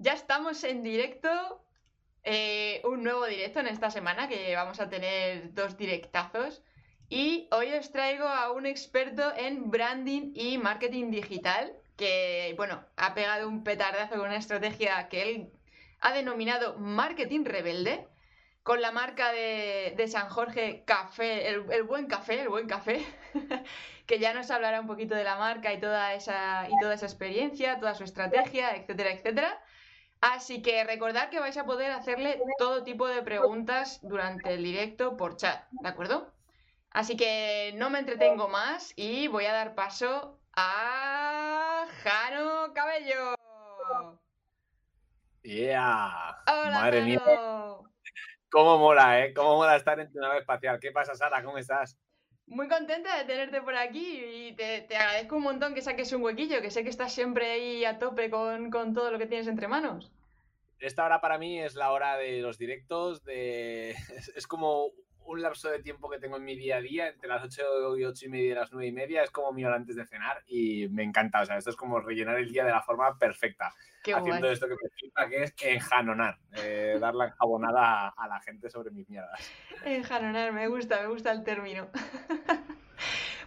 Ya estamos en directo. eh, un nuevo directo en esta semana que vamos a tener dos directazos. Y hoy os traigo a un experto en branding y marketing digital que, bueno, ha pegado un petardazo con una estrategia que él ha denominado marketing rebelde con la marca de, San Jorge Café, el buen café, el buen café, que ya nos hablará un poquito de la marca y toda esa, y toda esa experiencia, toda su estrategia, etcétera, etcétera. Así que recordad que vais a poder hacerle todo tipo de preguntas durante el directo por chat, ¿de acuerdo? Así que no me entretengo más y voy a dar paso a Jano Cabello. Yeah. Hola, Madre mía. Cómo mola, ¿eh? Cómo mola estar en tu nave espacial. ¿Qué pasa, Sara? ¿Cómo estás? Muy contenta de tenerte por aquí y te, agradezco un montón que saques un huequillo, que sé que estás siempre ahí a tope con, con todo lo que tienes entre manos. Esta hora para mí es la hora de los directos, de... es como un lapso de tiempo que tengo en mi día a día, entre las 8 y 8 y media y las 9 y media, es como mi hora antes de cenar y me encanta, o sea, esto es como rellenar el día de la forma perfecta, Qué haciendo guay. esto que me flipa, que es enjanonar, eh, dar la enjabonada a, a la gente sobre mis mierdas. Enjanonar, me gusta, me gusta el término.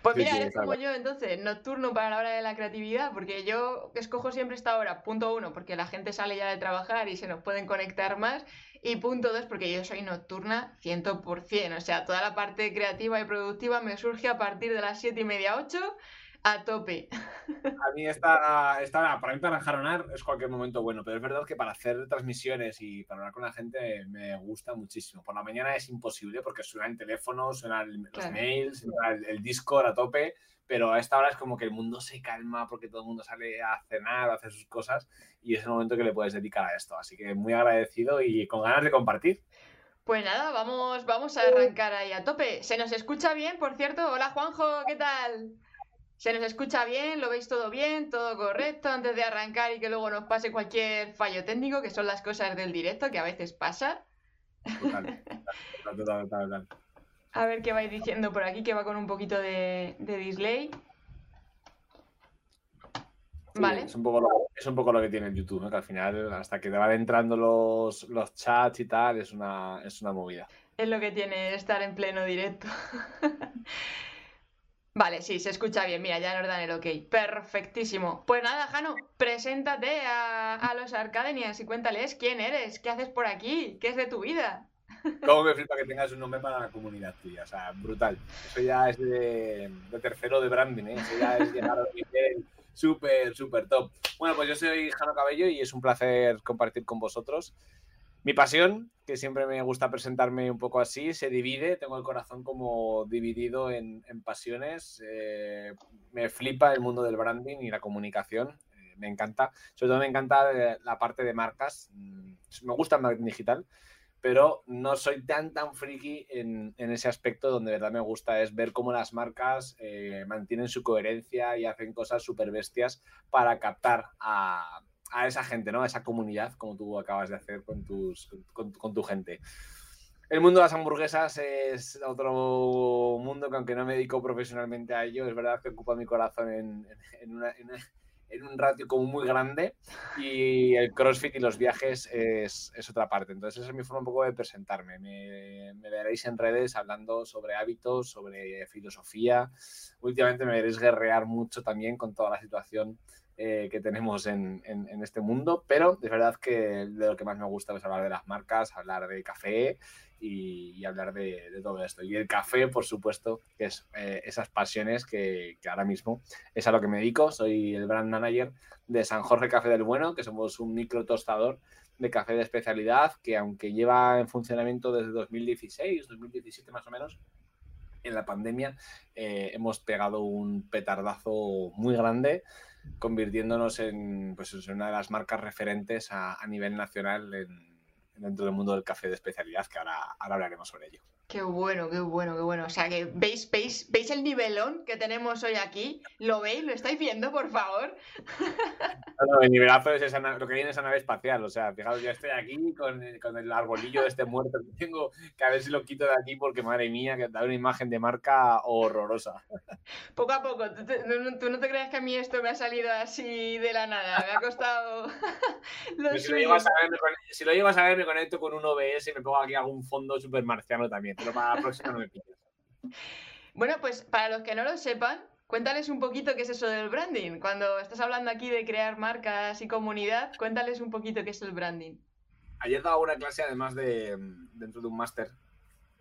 Pues Sí, mira, sí, eres exacto. como yo, entonces, nocturno para la hora de la creatividad, porque yo escojo siempre esta hora, punto uno, porque la gente sale ya de trabajar y se nos pueden conectar más, y punto dos, porque yo soy nocturna 100%, o sea, toda la parte creativa y productiva me surge a partir de las siete y media, 8, a tope. A mí esta hora, para mí para enjaronar es cualquier momento bueno, pero es verdad que para hacer transmisiones y para hablar con la gente me gusta muchísimo. Por la mañana es imposible porque suena el teléfono, suenan los Claro. mails, suena el, el Discord a tope, pero a esta hora es como que el mundo se calma porque todo el mundo sale a cenar, a hacer sus cosas y es el momento que le puedes dedicar a esto. Así que muy agradecido y con ganas de compartir. Pues nada, vamos, vamos a arrancar ahí a tope. ¿Se nos escucha bien, por cierto? Hola Juanjo, ¿qué tal? ¿Se nos escucha bien? ¿Lo veis todo bien? ¿Todo correcto? Antes de arrancar y que luego nos pase cualquier fallo técnico, que son las cosas del directo, que a veces pasa. Total, total, total, total, total. A ver qué vais diciendo por aquí, que va con un poquito de, de delay. Sí, Vale. Es un, poco lo, es un poco lo que tiene el YouTube, ¿no? Que al final, hasta que te van entrando los, los chats y tal, es una, es una movida. Es lo que tiene estar en pleno directo. Vale, sí, se escucha bien. Mira, ya nos dan el ok. Perfectísimo. Pues nada, Jano, preséntate a, a los Arcadenians y cuéntales quién eres, qué haces por aquí, qué es de tu vida. Cómo me flipa que tengas un nombre para la comunidad tuya, o sea, brutal. Eso ya es de, de tercero de branding, ¿eh? Eso ya es llegar a un nivel súper, súper top. Bueno, pues yo soy Jano Cabello y es un placer compartir con vosotros. Mi pasión, que siempre me gusta presentarme un poco así, se divide, tengo el corazón como dividido en, en pasiones. Eh, me flipa el mundo del branding y la comunicación, eh, me encanta. Sobre todo me encanta eh, la parte de marcas. Mm, Me gusta el marketing digital, pero no soy tan, tan friki en, en ese aspecto donde de verdad me gusta es ver cómo las marcas eh, mantienen su coherencia y hacen cosas súper bestias para captar a, a esa gente, ¿no? A esa comunidad, como tú acabas de hacer con, tus, con, tu gente. El mundo de las hamburguesas es otro mundo que aunque no me dedico profesionalmente a ello, es verdad que ocupa mi corazón en, en, una, en un ratio como muy grande y el CrossFit y los viajes es, es, otra parte. Entonces esa es mi forma un poco de presentarme. Me, veréis en redes hablando sobre hábitos, sobre filosofía. Últimamente me veréis guerrear mucho también con toda la situación eh, que tenemos en, en, en, este mundo, pero es verdad que de lo que más me gusta es hablar de las marcas, hablar de café y, y hablar de, de, todo esto. Y el café, por supuesto, que es eh, esas pasiones que, que, ahora mismo es a lo que me dedico. Soy el brand manager de San Jorge Café del Bueno, que somos un micro tostador de café de especialidad que aunque lleva en funcionamiento desde 2016, 2017 más o menos, en la pandemia eh, hemos pegado un petardazo muy grande convirtiéndonos en, pues, en una de las marcas referentes a, a nivel nacional en, dentro del mundo del café de especialidad, que ahora, ahora hablaremos sobre ello. Qué bueno, qué bueno, qué bueno. O sea, que veis, veis, veis el nivelón que tenemos hoy aquí. ¿Lo veis? ¿Lo estáis viendo, por favor? No, el nivelazo es lo que viene esa nave espacial. O sea, fijaos, yo estoy aquí con, con, el arbolillo de este muerto que tengo, que a ver si lo quito de aquí porque, madre mía, que da una imagen de marca horrorosa. Poco a poco. ¿Tú, no te creas que a mí esto me ha salido así de la nada. Me ha costado. si, lo llevas a ver, me, si lo llevas a ver, me conecto con un OBS y me pongo aquí algún fondo super marciano también pero para la próxima no me. Bueno, pues para los que no lo sepan, cuéntales un poquito qué es eso del branding. Cuando estás hablando aquí de crear marcas y comunidad, cuéntales un poquito qué es el branding. Ayer daba una clase además de dentro de un máster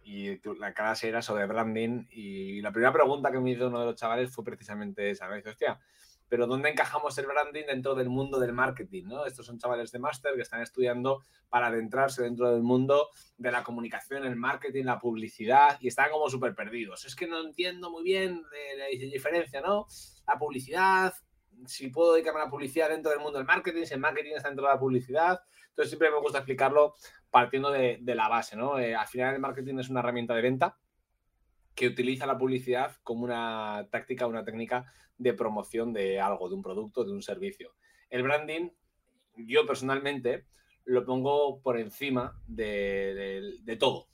y la clase era sobre branding y la primera pregunta que me hizo uno de los chavales fue precisamente esa. Me dice, hostia, pero ¿dónde encajamos el branding dentro del mundo del marketing? ¿no? Estos son chavales de máster que están estudiando para adentrarse dentro del mundo de la comunicación, el marketing, la publicidad y están como súper perdidos. Es que no entiendo muy bien la diferencia, ¿no? La publicidad, si puedo dedicarme a la publicidad dentro del mundo del marketing, si el marketing está dentro de la publicidad. Entonces siempre me gusta explicarlo partiendo de, la base, ¿no? Eh, al final el marketing es una herramienta de venta que utiliza la publicidad como una táctica, una técnica de promoción de algo, de un producto, de un servicio. El branding, yo personalmente lo pongo por encima de, todo.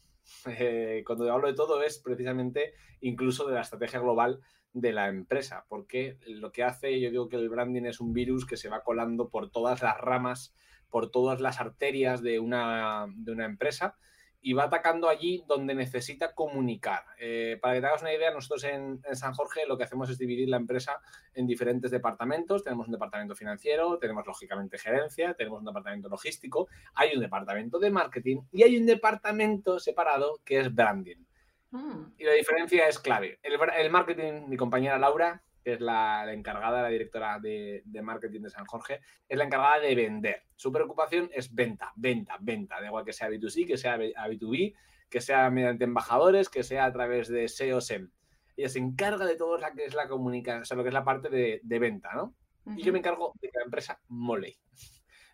Eh, cuando hablo de todo es precisamente incluso de la estrategia global de la empresa, porque lo que hace, yo digo que el branding es un virus que se va colando por todas las ramas, por todas las arterias de una, de una empresa y va atacando allí donde necesita comunicar. Eh, para que te hagas una idea, nosotros en, San Jorge lo que hacemos es dividir la empresa en diferentes departamentos. Tenemos un departamento financiero, tenemos lógicamente gerencia, tenemos un departamento logístico, hay un departamento de marketing y hay un departamento separado que es branding. Mm. Y la diferencia es clave. El, el marketing, mi compañera Laura, que es la, encargada, la directora de, marketing de San Jorge, es la encargada de vender. Su preocupación es venta, venta, venta, da igual que sea B2C, que sea B2B, que sea mediante embajadores, que sea a través de SEO, SEM. Ella se encarga de todo lo que es la comunicación, o sea, lo que es la parte de, venta, ¿no? Y yo me encargo de que la empresa mole,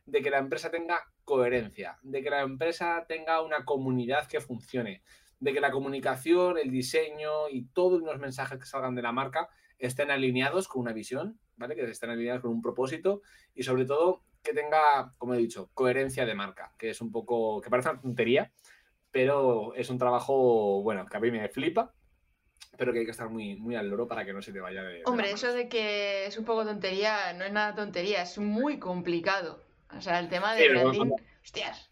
de que la empresa tenga coherencia, de que la empresa tenga una comunidad que funcione, de que la comunicación, el diseño y todos los mensajes que salgan de la marca estén alineados con una visión, ¿vale? Que estén alineados con un propósito y sobre todo que tenga, como he dicho, coherencia de marca, que es un poco, que parece una tontería, pero es un trabajo, bueno, que a mí me flipa, pero que hay que estar muy, muy al loro para que no se te vaya de... Hombre, eso de que es un poco tontería, no es nada tontería, es muy complicado. O sea, el tema de branding, hostias.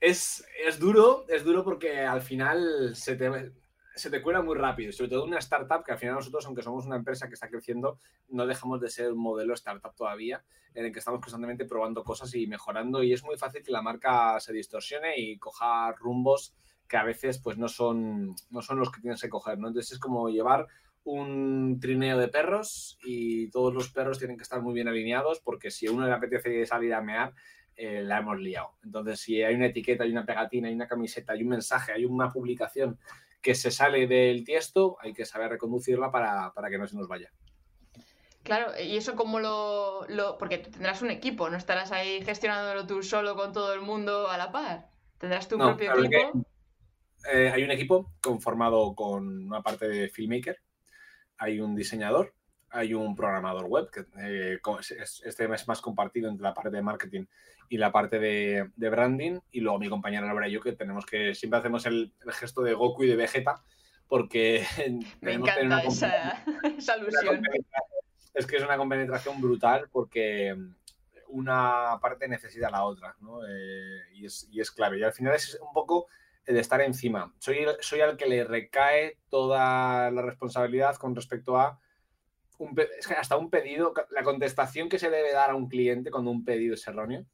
Es, es duro, es duro porque al final se te, se te cuela muy rápido, sobre todo una startup que al final nosotros, aunque somos una empresa que está creciendo, no dejamos de ser un modelo startup todavía, en el que estamos constantemente probando cosas y mejorando y es muy fácil que la marca se distorsione y coja rumbos que a veces pues no son, no son los que tienes que coger. Entonces es como llevar un trineo de perros y todos los perros tienen que estar muy bien alineados porque si a uno le apetece salir a mear, eh, la hemos liado. Entonces, si hay una etiqueta, hay una pegatina, hay una camiseta, hay un mensaje, hay una publicación que se sale del tiesto, hay que saber reconducirla para, que no se nos vaya. Claro, y eso como lo, Porque tendrás un equipo, no estarás ahí gestionándolo tú solo con todo el mundo a la par. Tendrás tu propio equipo. Eh, hay un equipo conformado con una parte de filmmaker, hay un diseñador, hay un programador web, que eh, este es más compartido entre la parte de marketing y la parte de, branding, y luego mi compañera Laura y yo, que tenemos que, siempre hacemos el, gesto de Goku y de Vegeta, porque me encanta esa, esa alusión. Es que es una compenetración brutal porque una parte necesita la otra, ¿no? Eh, y, es, y, es, clave. Y al final es un poco el estar encima. Soy, soy al que le recae toda la responsabilidad con respecto a es que hasta un pedido, la contestación que se debe dar a un cliente cuando un pedido es erróneo,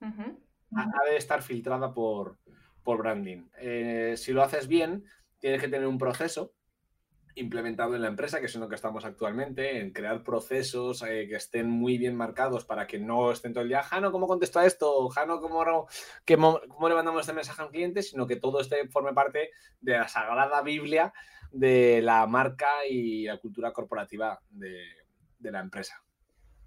ha de estar filtrada por, por branding. Eh, si lo haces bien, tienes que tener un proceso implementado en la empresa, que es en lo que estamos actualmente, en crear procesos eh, que estén muy bien marcados para que no estén todo el día, Jano, ¿cómo contesto a esto? Jano, ¿cómo, ¿cómo le mandamos este mensaje a un cliente? Sino que todo este forme parte de la sagrada Biblia de la marca y la cultura corporativa de, la empresa.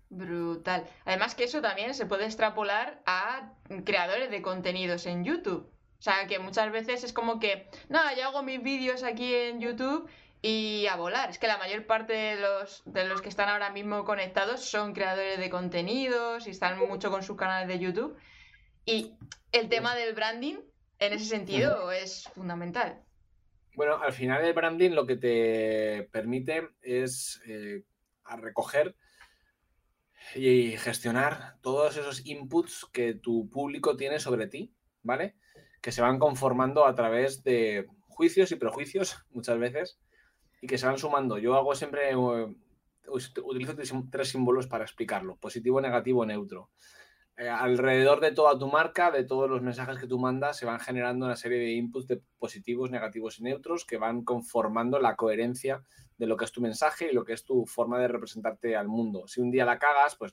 Brutal. Además que eso también se puede extrapolar a creadores de contenidos en YouTube. O sea, que muchas veces es como que, nada, yo hago mis vídeos aquí en YouTube y a volar. Es que la mayor parte de los, de los que están ahora mismo conectados son creadores de contenidos y están mucho con sus canales de YouTube. Y el tema del branding, en ese sentido, es fundamental. Bueno, al final el branding lo que te permite es eh, recoger y gestionar todos esos inputs que tu público tiene sobre ti, ¿vale? Que se van conformando a través de juicios y prejuicios muchas veces y que se van sumando. Yo hago siempre, eh, utilizo tres símbolos para explicarlo, positivo, negativo, neutro. Eh, alrededor de toda tu marca, de todos los mensajes que tú mandas, se van generando una serie de inputs positivos, negativos y neutros que van conformando la coherencia de lo que es tu mensaje y lo que es tu forma de representarte al mundo. Si un día la cagas, pues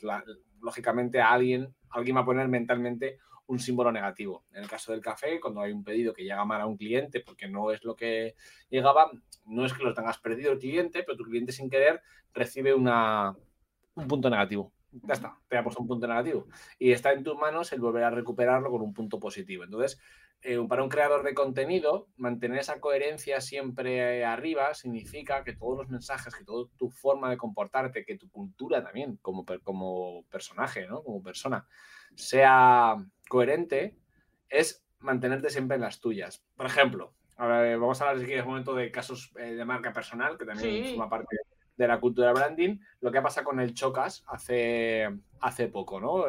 lógicamente a alguien, alguien va a poner mentalmente un símbolo negativo. En el caso del café, cuando hay un pedido que llega mal a un cliente porque no es lo que llegaba, no es que lo tengas perdido el cliente, pero tu cliente sin querer recibe un punto negativo ya está, te ha puesto un punto negativo. Y está en tus manos el volver a recuperarlo con un punto positivo. Entonces, eh, para un creador de contenido, mantener esa coherencia siempre arriba significa que todos los mensajes, que toda tu forma de comportarte, que tu cultura también como, como personaje, ¿no? como persona, sea coherente, es mantenerte siempre en las tuyas. Por ejemplo, ahora vamos a hablar si quieres un momento de casos eh, de marca personal, que también forma parte de la cultura branding, lo que pasa con el Chocas hace, hace poco, ¿no?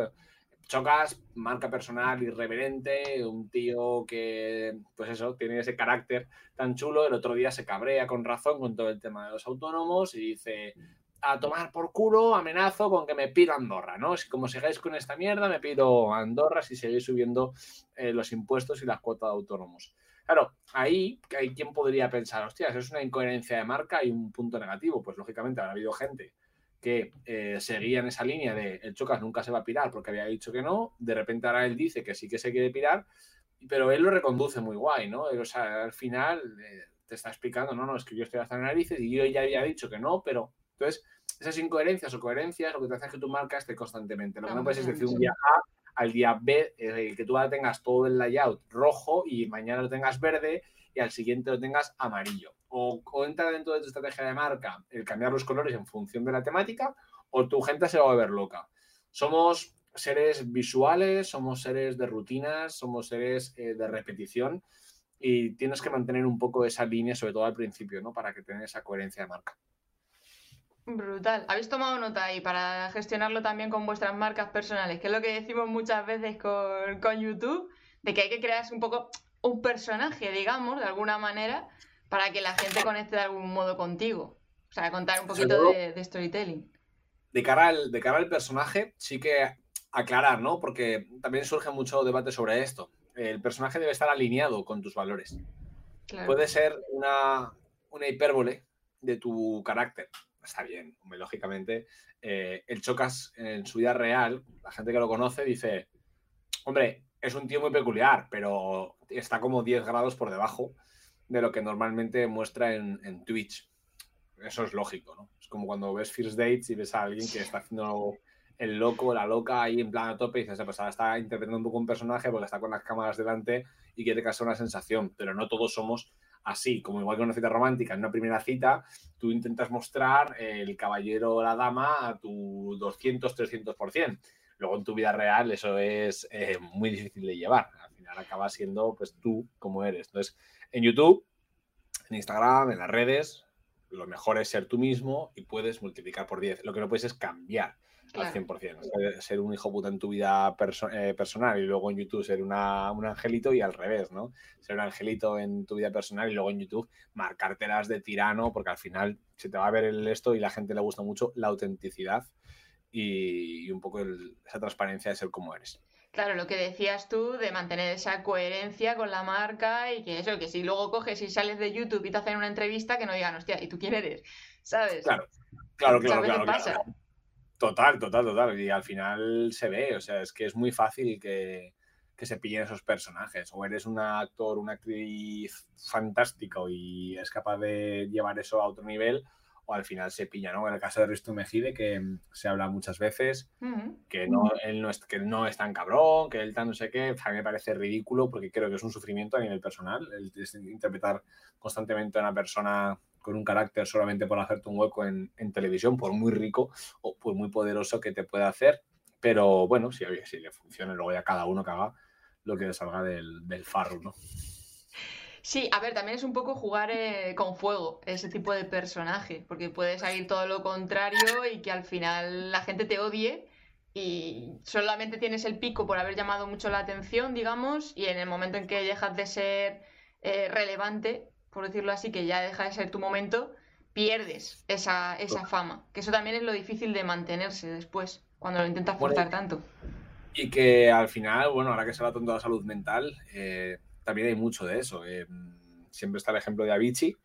Chocas, marca personal, irreverente, un tío que, pues eso, tiene ese carácter tan chulo. El otro día se cabrea con razón con todo el tema de los autónomos y dice, a tomar por culo, amenazo con que me pido Andorra, ¿no? Si como sigáis con esta mierda, me pido Andorra si seguís subiendo eh, los impuestos y las cuotas de autónomos. Claro, ahí hay quien podría pensar, hostias, es una incoherencia de marca y un punto negativo. Pues lógicamente habrá habido gente que eh, seguía en esa línea de el Chocas nunca se va a pirar porque había dicho que no, de repente ahora él dice que sí que se quiere pirar, pero él lo reconduce muy guay, ¿no? O sea, al final eh, te está explicando, no, no, es que yo estoy hasta en narices y yo ya había dicho que no, pero entonces esas incoherencias o coherencias lo que te hace que tu marca esté constantemente. Lo que no puedes es decir un día A al día B, eh, que tú ahora tengas todo el layout rojo y mañana lo tengas verde y al siguiente lo tengas amarillo. O, entra dentro de tu estrategia de marca el cambiar los colores en función de la temática o tu gente se va a ver loca. Somos seres visuales, somos seres de rutinas, somos seres eh, de repetición y tienes que mantener un poco esa línea, sobre todo al principio, ¿no? Para que tengas esa coherencia de marca. Brutal. ¿Habéis tomado nota ahí para gestionarlo también con vuestras marcas personales? Que es lo que decimos muchas veces con, YouTube, de que hay que crear un poco un personaje, digamos, de alguna manera, para que la gente conecte de algún modo contigo. O sea, contar un poquito de, storytelling. De cara, al, de cara al personaje, sí que aclarar, ¿no? Porque también surge mucho debate sobre esto. El personaje debe estar alineado con tus valores. Puede ser una, una hipérbole de tu carácter está bien, lógicamente. Eh, el Chocas en su vida real, la gente que lo conoce dice, hombre, es un tío muy peculiar, pero está como 10 grados por debajo de lo que normalmente muestra en, Twitch. Eso es lógico, ¿no? Es como cuando ves First Dates y ves a alguien que está haciendo el loco, la loca ahí en plan a tope y dices, pues ahora está interpretando un poco un personaje porque está con las cámaras delante y quiere causar una sensación, pero no todos somos así, como igual que una cita romántica, en una primera cita, tú intentas mostrar el caballero o la dama a tu 200, 300%. Luego en tu vida real eso es eh, muy difícil de llevar. Al final acaba siendo pues tú como eres. Entonces, en YouTube, en Instagram, en las redes, lo mejor es ser tú mismo y puedes multiplicar por 10. Lo que no puedes es cambiar al 100%. Ser un hijo puta en tu vida eh, personal y luego en YouTube ser un angelito y al revés, ¿no? Ser un angelito en tu vida personal y luego en YouTube marcártelas de tirano porque al final se te va a ver el esto y la gente le gusta mucho la autenticidad y, un poco esa transparencia de ser como eres. Claro, lo que decías tú de mantener esa coherencia con la marca y que eso, que si luego coges y sales de YouTube y te hacen una entrevista, que no digan, hostia, ¿y tú quién eres? ¿Sabes? Claro, claro, claro. claro, claro. Total, total, total. Y al final se ve, o sea, es que es muy fácil que, se pillen esos personajes. O eres un actor, una actriz fantástico y es capaz de llevar eso a otro nivel, o al final se pilla, ¿no? En el caso de Risto Mejide, que mm, se habla muchas veces, que, no, él no es, que no es tan cabrón, que él tan no sé qué, a mí me parece ridículo porque creo que es un sufrimiento a nivel personal, el, interpretar constantemente a una persona con un carácter solamente por hacerte un hueco en, televisión, por muy rico o por muy poderoso que te pueda hacer. Pero bueno, si, si le funciona, luego ya cada uno que haga lo que salga del, del farro, ¿no? Sí, a ver, también es un poco jugar eh, con fuego, ese tipo de personaje, porque puede salir todo lo contrario y que al final la gente te odie y solamente tienes el pico por haber llamado mucho la atención, digamos, y en el momento en que dejas de ser eh, relevante, por decirlo así, que ya deja de ser tu momento, pierdes esa, esa fama, que eso también es lo difícil de mantenerse después, cuando lo intentas forzar tanto. Y que al final, bueno, ahora que se va tanto la salud mental, eh, también hay mucho de eso. Eh, siempre está el ejemplo de Avicii,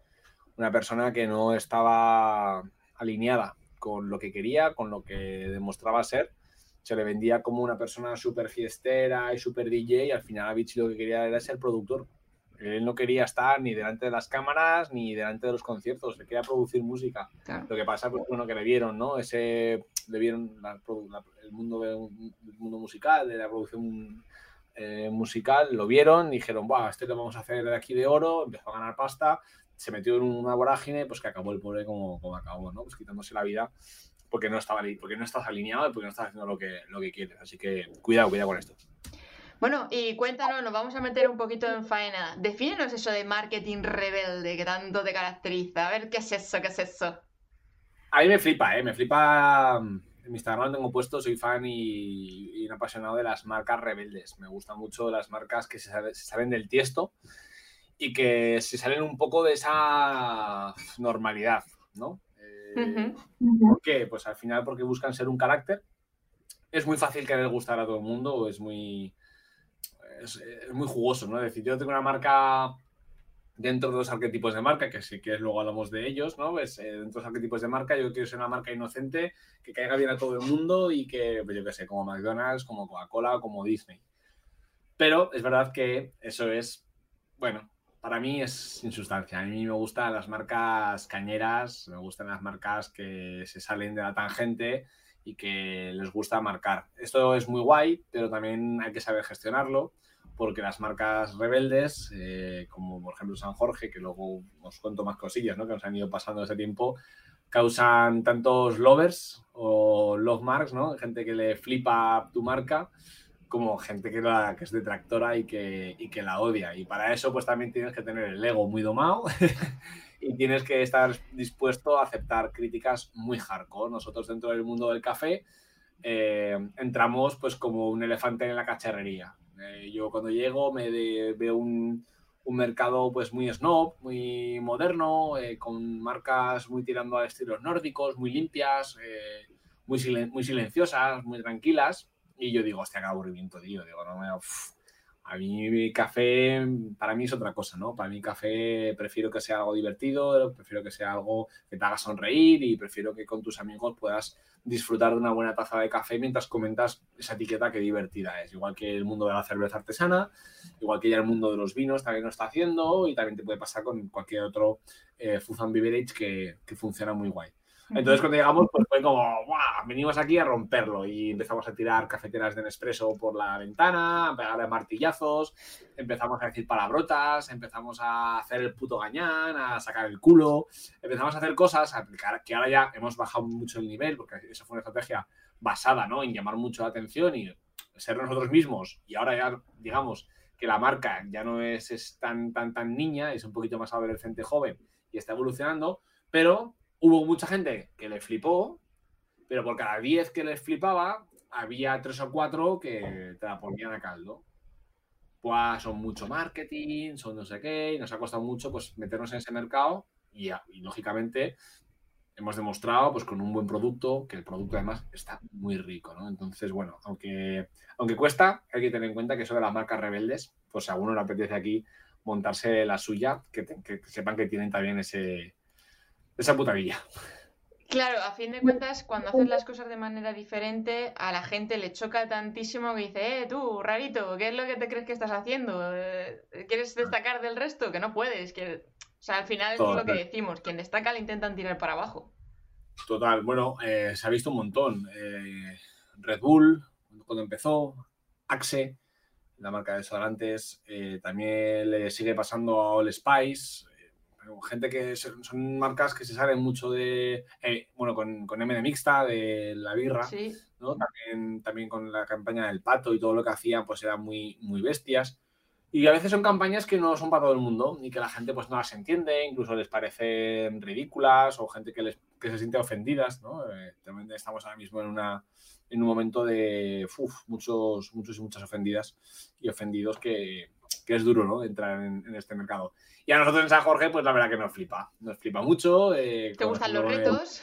una persona que no estaba alineada con lo que quería, con lo que demostraba ser. Se le vendía como una persona súper fiestera y súper DJ y al final Avicii lo que quería era ser productor. Él no quería estar ni delante de las cámaras ni delante de los conciertos, le quería producir música. Lo que pasa, pues bueno, que le vieron, ¿no? Ese, le vieron el, mundo el mundo musical, de la producción eh, musical, lo vieron, dijeron, Buah, este lo vamos a hacer de aquí de oro, empezó a ganar pasta, se metió en una vorágine, pues que acabó el pobre como, como acabó, ¿no? Pues quitándose la vida porque no estaba porque no estás alineado y porque no estás haciendo lo que, lo que quieres. Así que cuidado, cuidado con esto. Bueno, y cuéntanos, nos vamos a meter un poquito en faena. Defínenos eso de marketing rebelde que tanto te caracteriza. A ver, ¿qué es eso? ¿Qué es eso? A mí me flipa, ¿eh? Me flipa en mi Instagram tengo puesto, soy fan y, un apasionado de las marcas rebeldes. Me gustan mucho las marcas que se, salen del tiesto y que se salen un poco de esa normalidad, ¿no? Eh, ¿Por qué? Pues al final porque buscan ser un carácter. Es muy fácil querer gustar a todo el mundo, es muy, es, es muy jugoso, ¿no? Es decir, yo tengo una marca dentro de los arquetipos de marca, que si quieres luego hablamos de ellos, ¿no? Pues, dentro de los arquetipos de marca yo quiero ser una marca inocente, que caiga bien a todo el mundo y que, pues yo qué sé, como McDonald's, como Coca-Cola, como Disney. Pero es verdad que eso es, bueno, para mí es sin sustancia. A mí me gustan las marcas cañeras, me gustan las marcas que se salen de la tangente y que les gusta marcar. Esto es muy guay, pero también hay que saber gestionarlo porque las marcas rebeldes, eh, como por ejemplo San Jorge, que luego os cuento más cosillas ¿no? que nos han ido pasando ese tiempo, causan tantos lovers o love marks, ¿no? gente que le flipa tu marca, como gente que, la, que es detractora y que, y que la odia. Y para eso pues también tienes que tener el ego muy domado y tienes que estar dispuesto a aceptar críticas muy hardcore. Nosotros dentro del mundo del café eh, entramos pues como un elefante en la cacharrería. Eh, yo cuando llego me veo un, mercado pues muy snob, muy moderno, eh, con marcas muy tirando a estilos nórdicos, muy limpias, eh, muy, muy silenciosas, muy tranquilas. Y yo digo, hostia, qué aburrimiento, tío. Digo, no me... A mí café, para mí es otra cosa, ¿no? Para mí café prefiero que sea algo divertido, prefiero que sea algo que te haga sonreír y prefiero que con tus amigos puedas disfrutar de una buena taza de café mientras comentas esa etiqueta que divertida es. Igual que el mundo de la cerveza artesana, igual que ya el mundo de los vinos también lo está haciendo y también te puede pasar con cualquier otro eh, food beverage que, que funciona muy guay. Entonces cuando llegamos, pues fue como, ¡guau! Venimos aquí a romperlo y empezamos a tirar cafeteras de Nespresso por la ventana, a pegarle martillazos, empezamos a decir palabrotas, empezamos a hacer el puto gañán, a sacar el culo, empezamos a hacer cosas que ahora ya hemos bajado mucho el nivel, porque esa fue una estrategia basada ¿no? en llamar mucho la atención y ser nosotros mismos. Y ahora ya, digamos, que la marca ya no es, es tan, tan, tan niña, es un poquito más adolescente joven y está evolucionando, pero hubo mucha gente que le flipó, pero por cada 10 que les flipaba, había 3 o 4 que te la ponían a caldo. Pues son mucho marketing, son no sé qué, y nos ha costado mucho pues meternos en ese mercado y, lógicamente hemos demostrado pues con un buen producto que el producto además está muy rico, ¿no? Entonces, bueno, aunque, aunque cuesta, hay que tener en cuenta que eso de las marcas rebeldes, pues si a uno le apetece aquí montarse la suya, que sepan que tienen también ese, esa putadilla. Claro, a fin de cuentas, cuando haces las cosas de manera diferente, a la gente le choca tantísimo que dice, eh, tú, rarito, ¿qué es lo que te crees que estás haciendo? Eh, ¿Quieres destacar del resto? Que no puedes, que... O sea, al final es lo que decimos, quien destaca le intentan tirar para abajo. Total, bueno, eh, se ha visto un montón. Eh, Red Bull, cuando empezó, Axe, la marca de desodorantes, eh, también le sigue pasando a All Spice, gente que son, marcas que se salen mucho de, eh, bueno, con, con M de mixta, de la birra, ¿no? También, también con la campaña del pato y todo lo que hacían, pues eran muy, muy bestias. Y a veces son campañas que no son para todo el mundo y que la gente pues no las entiende, incluso les parecen ridículas o gente que, les, que se siente ofendidas, ¿no? Eh, también estamos ahora mismo en, una, en un momento de muchos, muchos y muchas ofendidas y ofendidos que, que es duro, ¿no? Entrar en, en, este mercado. Y a nosotros en San Jorge, pues la verdad que nos flipa. Nos flipa mucho. Eh, ¿Te gustan los retos?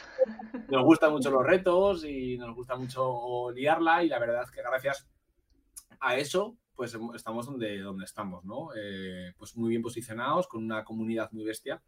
nos gustan mucho los retos y nos gusta mucho liarla. Y la verdad es que gracias a eso, pues estamos donde, donde estamos, ¿no? Eh, pues muy bien posicionados, con una comunidad muy bestia,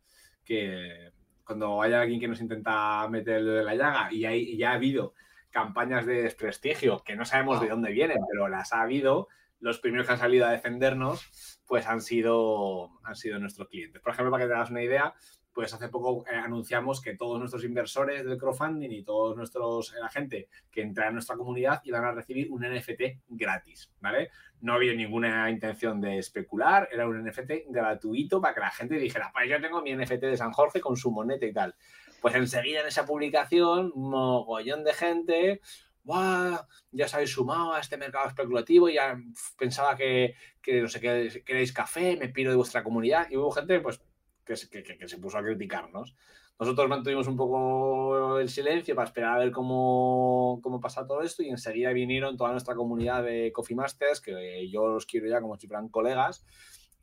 que cuando haya alguien que nos intenta meter de la llaga y, hay, ya ha habido campañas de desprestigio que no sabemos de dónde vienen, pero las ha habido, los primeros que han salido a defendernos, pues han sido, han sido nuestros clientes. Por ejemplo, para que te hagas una idea, pues hace poco eh, anunciamos que todos nuestros inversores del crowdfunding y todos nuestros la gente que entra en nuestra comunidad iban a recibir un NFT gratis, ¿vale? No había ninguna intención de especular, era un NFT gratuito para que la gente dijera, pues yo tengo mi NFT de San Jorge con su moneta y tal. Pues enseguida en esa publicación, mogollón de gente, ya os habéis sumado a este mercado especulativo, ya pensaba que, que no sé, que queréis café, me piro de vuestra comunidad. Y hubo gente pues, que, que, se puso a criticarnos. Nosotros mantuvimos un poco el silencio para esperar a ver cómo, cómo pasa todo esto y enseguida vinieron toda nuestra comunidad de Coffee Masters, que yo los quiero ya como si fueran colegas,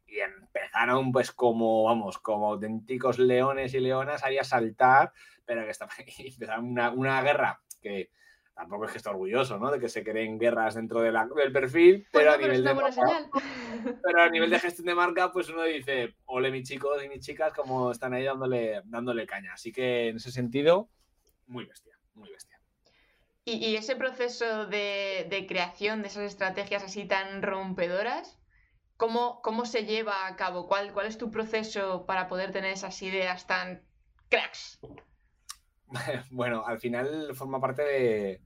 y empezaron pues como, vamos, como auténticos leones y leonas ahí a saltar, pero que estaba, empezaron una, una guerra que tampoco es que esté orgulloso, ¿no? De que se creen guerras dentro de la, del perfil, pero, a nivel de marca, pero a nivel de gestión de marca, pues uno dice, ole mis chicos y mis chicas, como están ahí dándole, dándole caña. Así que en ese sentido, muy bestia, muy bestia. Y, ese proceso de, de, creación de esas estrategias así tan rompedoras, ¿cómo, cómo se lleva a cabo? ¿Cuál, ¿Cuál es tu proceso para poder tener esas ideas tan cracks? bueno, al final forma parte de,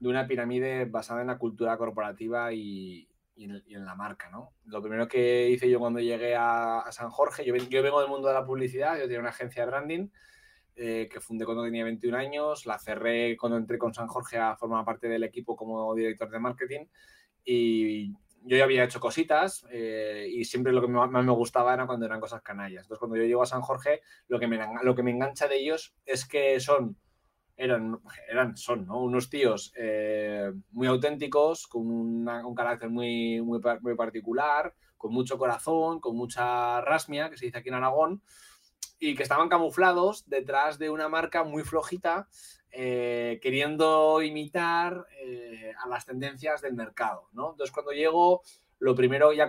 una pirámide basada en la cultura corporativa y, en, la marca, ¿no? Lo primero que hice yo cuando llegué a, San Jorge, yo, vengo del mundo de la publicidad, yo tenía una agencia de branding eh, que fundé cuando tenía 21 años, la cerré cuando entré con San Jorge a formar parte del equipo como director de marketing y yo ya había hecho cositas eh, y siempre lo que más me gustaba era cuando eran cosas canallas. Entonces, cuando yo llego a San Jorge, lo que me, lo que me engancha de ellos es que son, eran, eran son, ¿no? Unos tíos eh, muy auténticos, con un carácter muy, muy, muy particular, con mucho corazón, con mucha rasmia, que se dice aquí en Aragón, y que estaban camuflados detrás de una marca muy flojita eh, queriendo imitar eh, a las tendencias del mercado, ¿no? Entonces, cuando llego, lo primero, ya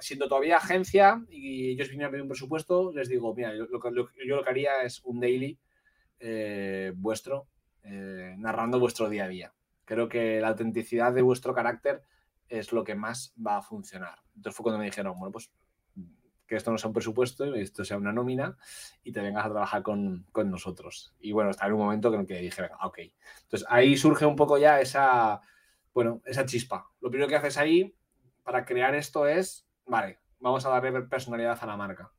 siendo todavía agencia y ellos vienen a pedir un presupuesto, les digo, mira, yo lo, que haría es un daily eh, vuestro, narrando vuestro día a día. Creo que la autenticidad de vuestro carácter es lo que más va a funcionar. Entonces fue cuando me dijeron, bueno, pues que esto no sea un presupuesto, esto sea una nómina y te vengas a trabajar con, nosotros. Y bueno, estaba en un momento en el que dije, venga, ok. Entonces ahí surge un poco ya esa, bueno, esa chispa. Lo primero que haces ahí para crear esto es, vale, vamos a darle personalidad a la marca.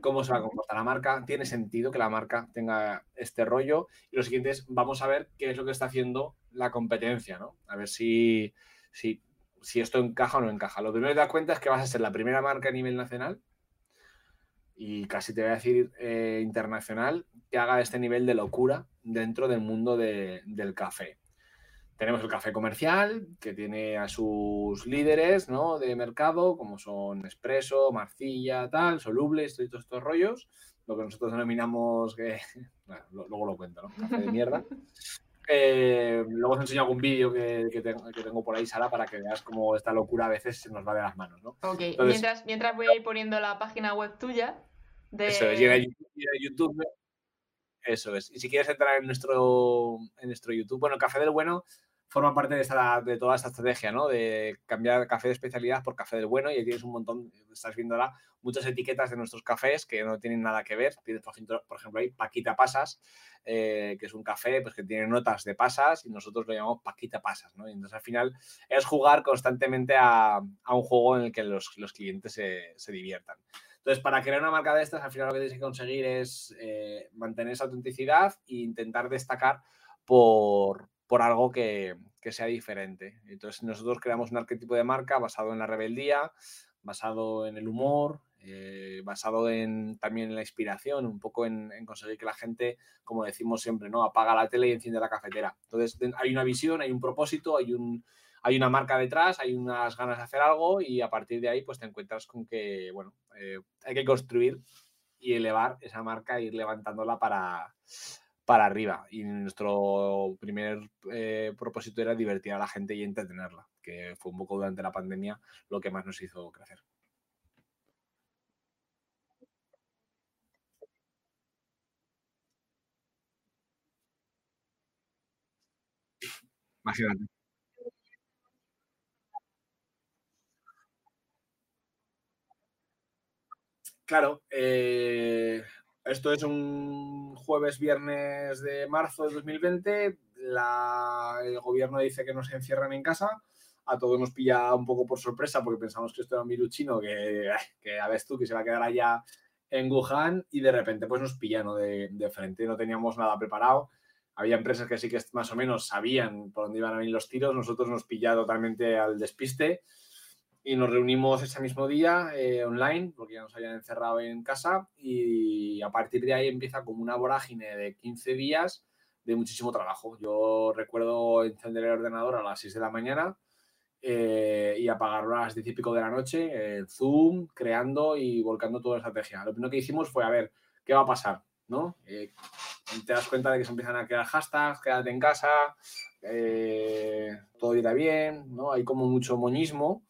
¿Cómo se va a comportar la marca? ¿Tiene sentido que la marca tenga este rollo? Y lo siguiente es, vamos a ver qué es lo que está haciendo la competencia, ¿no? A ver si, si si esto encaja o no encaja. Lo primero que te das cuenta es que vas a ser la primera marca a nivel nacional y casi te voy a decir eh, internacional que haga este nivel de locura dentro del mundo del café. Tenemos el café comercial, que tiene a sus líderes ¿no? de mercado, como son Espresso, Marcilla, tal, Solubles, todos estos rollos, lo que nosotros denominamos, que, bueno, luego lo cuento, ¿no? Café de mierda. Eh, luego os enseño algún vídeo que, tengo por ahí, Sara, para que veas cómo esta locura a veces se nos va de las manos, ¿no? Ok, mientras, mientras voy a ir poniendo la página web tuya. De... Eso, llega a YouTube, Eso es. Y si quieres entrar en nuestro, en nuestro YouTube, bueno, Café del Bueno forma parte de, esta, de toda esta estrategia, ¿no? De cambiar café de especialidad por café del bueno y ahí tienes un montón, estás viendo ahora muchas etiquetas de nuestros cafés que no tienen nada que ver. Tienes, por ejemplo, por ejemplo ahí Paquita Pasas, eh, que es un café pues, que tiene notas de pasas y nosotros lo llamamos Paquita Pasas, ¿no? Entonces al final es jugar constantemente a, a un juego en el que los, los clientes se, se, diviertan. Entonces, para crear una marca de estas, al final lo que tienes que conseguir es eh, mantener esa autenticidad e intentar destacar por, por algo que, que, sea diferente. Entonces nosotros creamos un arquetipo de marca basado en la rebeldía, basado en el humor, eh, basado en, también en la inspiración, un poco en, conseguir que la gente, como decimos siempre, ¿no? apaga la tele y enciende la cafetera. Entonces hay una visión, hay un propósito, hay, un, hay una marca detrás, hay unas ganas de hacer algo y a partir de ahí pues te encuentras con que, bueno, eh, hay que construir y elevar esa marca e ir levantándola para, para arriba. Y nuestro primer eh, propósito era divertir a la gente y entretenerla, que fue un poco durante la pandemia lo que más nos hizo crecer. Imagínate. Claro, eh, esto es un jueves, viernes de marzo de 2020. La, el gobierno dice que nos encierran en casa. A todos nos pilla un poco por sorpresa porque pensamos que esto era un virus chino que, a tú, que se va a quedar allá en Wuhan y de repente pues nos pilla ¿no? de, frente. No teníamos nada preparado. Había empresas que sí que más o menos sabían por dónde iban a venir los tiros. Nosotros nos pilla totalmente al despiste y nos reunimos ese mismo día eh, online, porque ya nos habían encerrado en casa, y a partir de ahí empieza como una vorágine de 15 días de muchísimo trabajo. Yo recuerdo encender el ordenador a las 6 de la mañana eh, y apagarlo a las 10 y pico de la noche, en Zoom, creando y volcando toda la estrategia. Lo primero que hicimos fue a ver qué va a pasar, ¿no? Eh, te das cuenta de que se empiezan a crear hashtags, quédate en casa, eh, todo irá bien, ¿no? Hay como mucho moñismo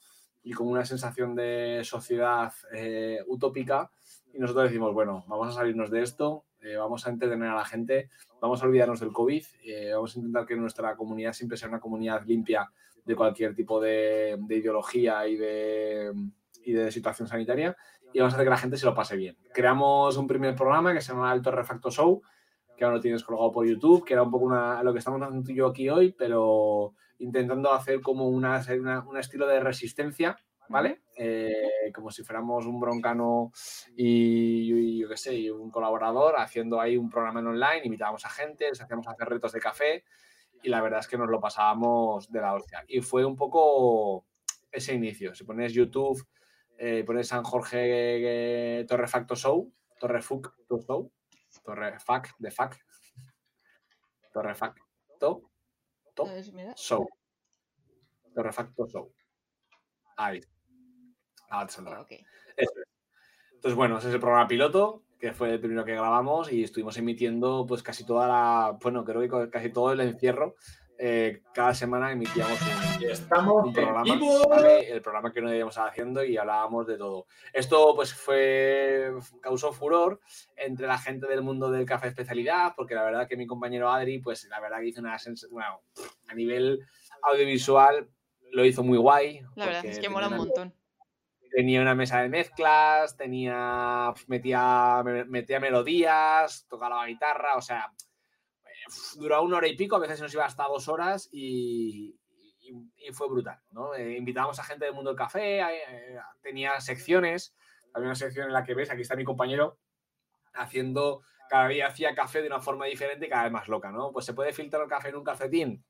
y como una sensación de sociedad eh, utópica. Y nosotros decimos, bueno, vamos a salirnos de esto, vamos a entretener a la gente, vamos a olvidarnos del COVID, vamos a intentar que nuestra comunidad siempre sea una comunidad limpia de cualquier tipo de, de ideología y de, y de, situación sanitaria y vamos a hacer que la gente se lo pase bien. Creamos un primer programa que se llama El Torrefacto Show, que ahora lo tienes colgado por YouTube, que era un poco una, lo que estamos haciendo yo aquí hoy, pero intentando hacer como una, una, un estilo de resistencia, ¿vale? Eh, como si fuéramos un broncano y, y, yo qué sé, y un colaborador haciendo ahí un programa en online, invitábamos a gente, les hacíamos hacer retos de café y la verdad es que nos lo pasábamos de la hostia. Y fue un poco ese inicio. Si pones YouTube, eh, pones San Jorge eh, Torrefacto Show, Torrefacto Show, Torrefac, de fac, Torrefacto to, show. Torrefacto show. Ahí. Ahora te saldrá. Okay. Entonces, bueno, ese es el programa piloto, que fue el primero que grabamos y estuvimos emitiendo pues casi toda la, bueno, creo que casi todo el encierro. Eh, cada semana emitíamos un, Estamos un programa, ¿vale? el programa que no íbamos haciendo y hablábamos de todo. Esto pues fue, causó furor entre la gente del mundo del café especialidad, porque la verdad que mi compañero Adri, pues la verdad que hizo una, bueno, a nivel audiovisual lo hizo muy guay. La verdad es que mola un montón tenía una mesa de mezclas, tenía, metía, metía melodías, tocaba la guitarra, o sea, duraba una hora y pico, a veces nos iba hasta dos horas y fue brutal, ¿no? Eh, invitábamos a gente del mundo del café, eh, tenía secciones, había una sección en la que ves, aquí está mi compañero, haciendo, cada día hacía café de una forma diferente y cada vez más loca, ¿no? Pues se puede filtrar el café en un calcetín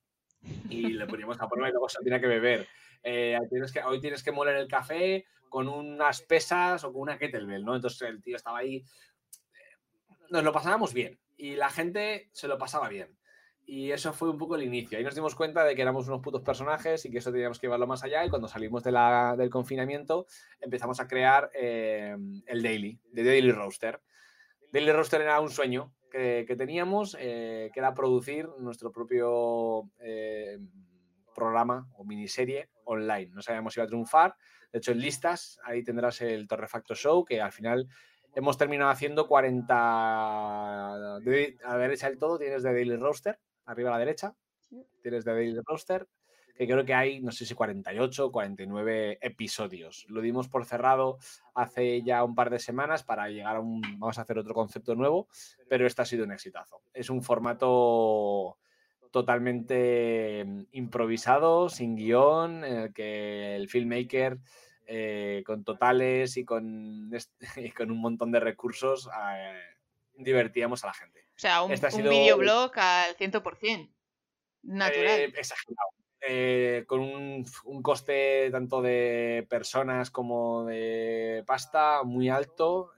y le poníamos a prueba y luego se tiene que beber. Eh, tienes que, hoy tienes que moler el café con unas pesas o con una kettlebell, ¿no? Entonces el tío estaba ahí. Nos lo pasábamos bien y la gente se lo pasaba bien. Y eso fue un poco el inicio. Ahí nos dimos cuenta de que éramos unos putos personajes y que eso teníamos que llevarlo más allá. Y cuando salimos del confinamiento, empezamos a crear eh, el Daily, de Daily Roaster. Daily Roaster era un sueño que, que teníamos, eh, que era producir nuestro propio eh, programa o miniserie online. No sabíamos si iba a triunfar, de hecho, en listas, ahí tendrás el Torrefacto Show, que al final hemos terminado haciendo 40. a la derecha del todo tienes de Daily Roaster, arriba a la derecha. Tienes de Daily Roaster, que creo que hay, no sé si 48 49 episodios. Lo dimos por cerrado hace ya un par de semanas para llegar a un. Vamos a hacer otro concepto nuevo, pero este ha sido un exitazo. Es un formato totalmente mm, improvisado, sin guion, en el que el filmmaker eh, con totales y con, con, un montón de recursos eh, divertíamos a la gente. O sea, un, este videoblog al 100%. Natural. Eh, exagerado. con un, un, coste tanto de personas como de pasta muy alto,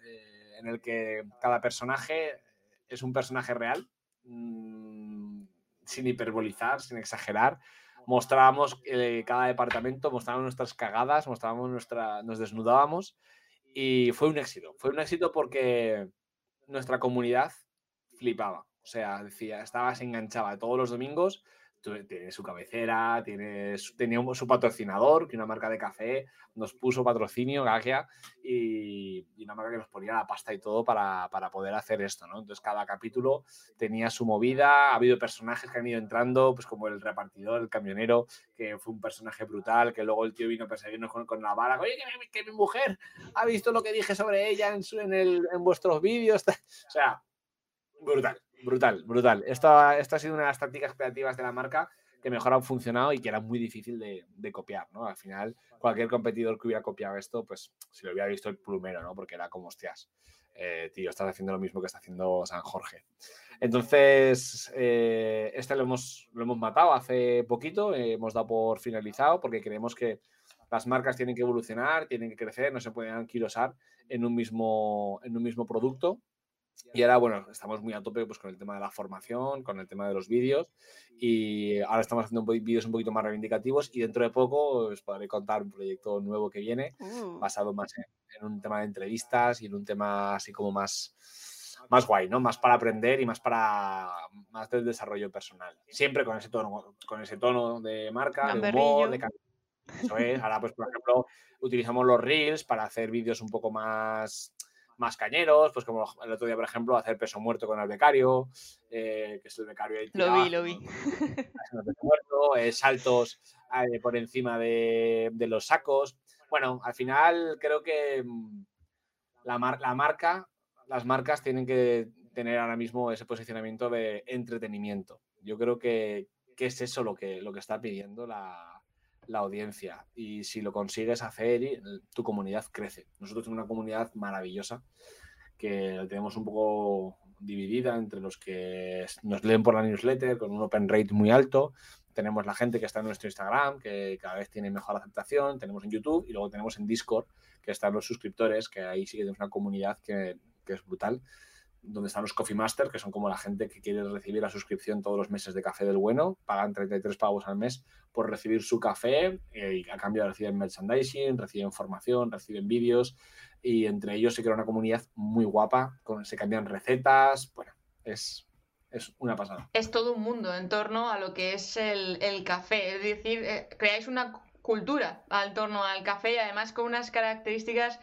en el que cada personaje es un personaje real. Mm, sin hiperbolizar, sin exagerar. Mostrábamos eh, cada departamento, mostrábamos nuestras cagadas, mostrábamos nuestra, nos desnudábamos y fue un éxito. Fue un éxito porque nuestra comunidad flipaba. O sea, decía, estaba, se enganchaba todos los domingos tiene su cabecera, tiene tenía su patrocinador, que una marca de café nos puso patrocinio, Gagia, y, una marca que nos ponía la pasta y todo para, poder hacer esto, ¿no? Entonces cada capítulo tenía su movida, ha habido personajes que han ido entrando, pues como el repartidor, el camionero, que fue un personaje brutal, que luego el tío vino a perseguirnos con, la bala, oye, que mi, mujer ha visto lo que dije sobre ella en, en, el, en vuestros vídeos, o sea, brutal. Brutal, brutal. Esta, esta ha sido una de las tácticas creativas de la marca que mejor han funcionado y que era muy difícil de, copiar, ¿no? Al final, cualquier competidor que hubiera copiado esto, pues si lo hubiera visto el plumero, ¿no? Porque era como, hostias, eh, tío, estás haciendo lo mismo que está haciendo San Jorge. Entonces, eh, este lo hemos, lo hemos matado hace poquito, hemos dado por finalizado porque creemos que las marcas tienen que evolucionar, tienen que crecer, no se pueden anquilosar en un mismo, en un mismo producto y ahora, bueno, estamos muy a tope pues, con el tema de la formación, con el tema de los vídeos y ahora estamos haciendo vídeos un poquito más reivindicativos y dentro de poco os podré contar un proyecto nuevo que viene uh. basado más en, un tema de entrevistas y en un tema así como más, más guay, ¿no? Más para aprender y más para más del desarrollo personal. Siempre con ese tono, con ese tono de marca, de humor, de Eso es. Ahora, pues, por ejemplo, utilizamos los reels para hacer vídeos un poco más más cañeros, pues como el otro día, por ejemplo, hacer peso muerto con el becario, eh, que es el becario ahí. Lo vi, lo vi. muerto, eh, saltos eh, por encima de, los sacos. Bueno, al final creo que mm, la, la marca, las marcas tienen que tener ahora mismo ese posicionamiento de entretenimiento. Yo creo que, que es eso lo que, lo que está pidiendo la, la audiencia y si lo consigues hacer, tu comunidad crece. Nosotros tenemos una comunidad maravillosa que tenemos un poco dividida entre los que nos leen por la newsletter con un open rate muy alto. Tenemos la gente que está en nuestro Instagram, que cada vez tiene mejor aceptación. Tenemos en YouTube y luego tenemos en Discord, que están los suscriptores, que ahí sí que tenemos una comunidad que, que es brutal donde están los Coffee Master, que son como la gente que quiere recibir la suscripción todos los meses de café del bueno, pagan 33 pavos al mes por recibir su café eh, y a cambio reciben merchandising, reciben formación, reciben vídeos y entre ellos se crea una comunidad muy guapa, se cambian recetas, bueno, es, es una pasada. Es todo un mundo en torno a lo que es el, el café, es decir, eh, creáis una cultura en torno al café y además con unas características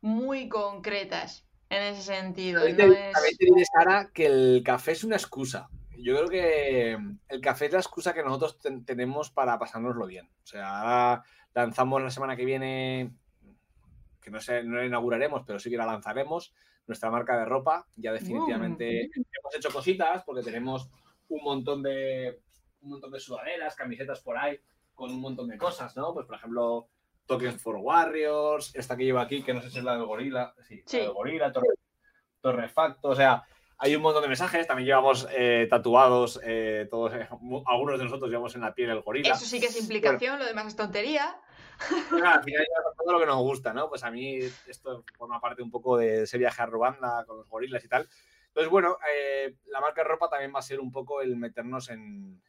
muy concretas en ese sentido. También te, diré, Sara, que el café es una excusa. Yo creo que el café es la excusa que nosotros tenemos para pasárnoslo bien. O sea, ahora lanzamos la semana que viene, que no sé, no la inauguraremos, pero sí que la lanzaremos, nuestra marca de ropa. Ya definitivamente mm. hemos hecho cositas porque tenemos un montón de un montón de sudaderas, camisetas por ahí, con un montón de cosas, ¿no? Pues por ejemplo, Tokens for Warriors, esta que llevo aquí, que no sé si es la del gorila, sí, La del gorila, Torrefacto, o sea, hay un montón de mensajes, también llevamos eh, tatuados, eh, todos, eh, algunos de nosotros llevamos en la piel el gorila. Eso sí que es implicación, lo demás es tontería. al final todo lo que nos gusta, ¿no? Pues a mí esto forma parte un poco de ese viaje a Ruanda con los gorilas y tal. Entonces, bueno, la marca de ropa también va a ser un poco el meternos en,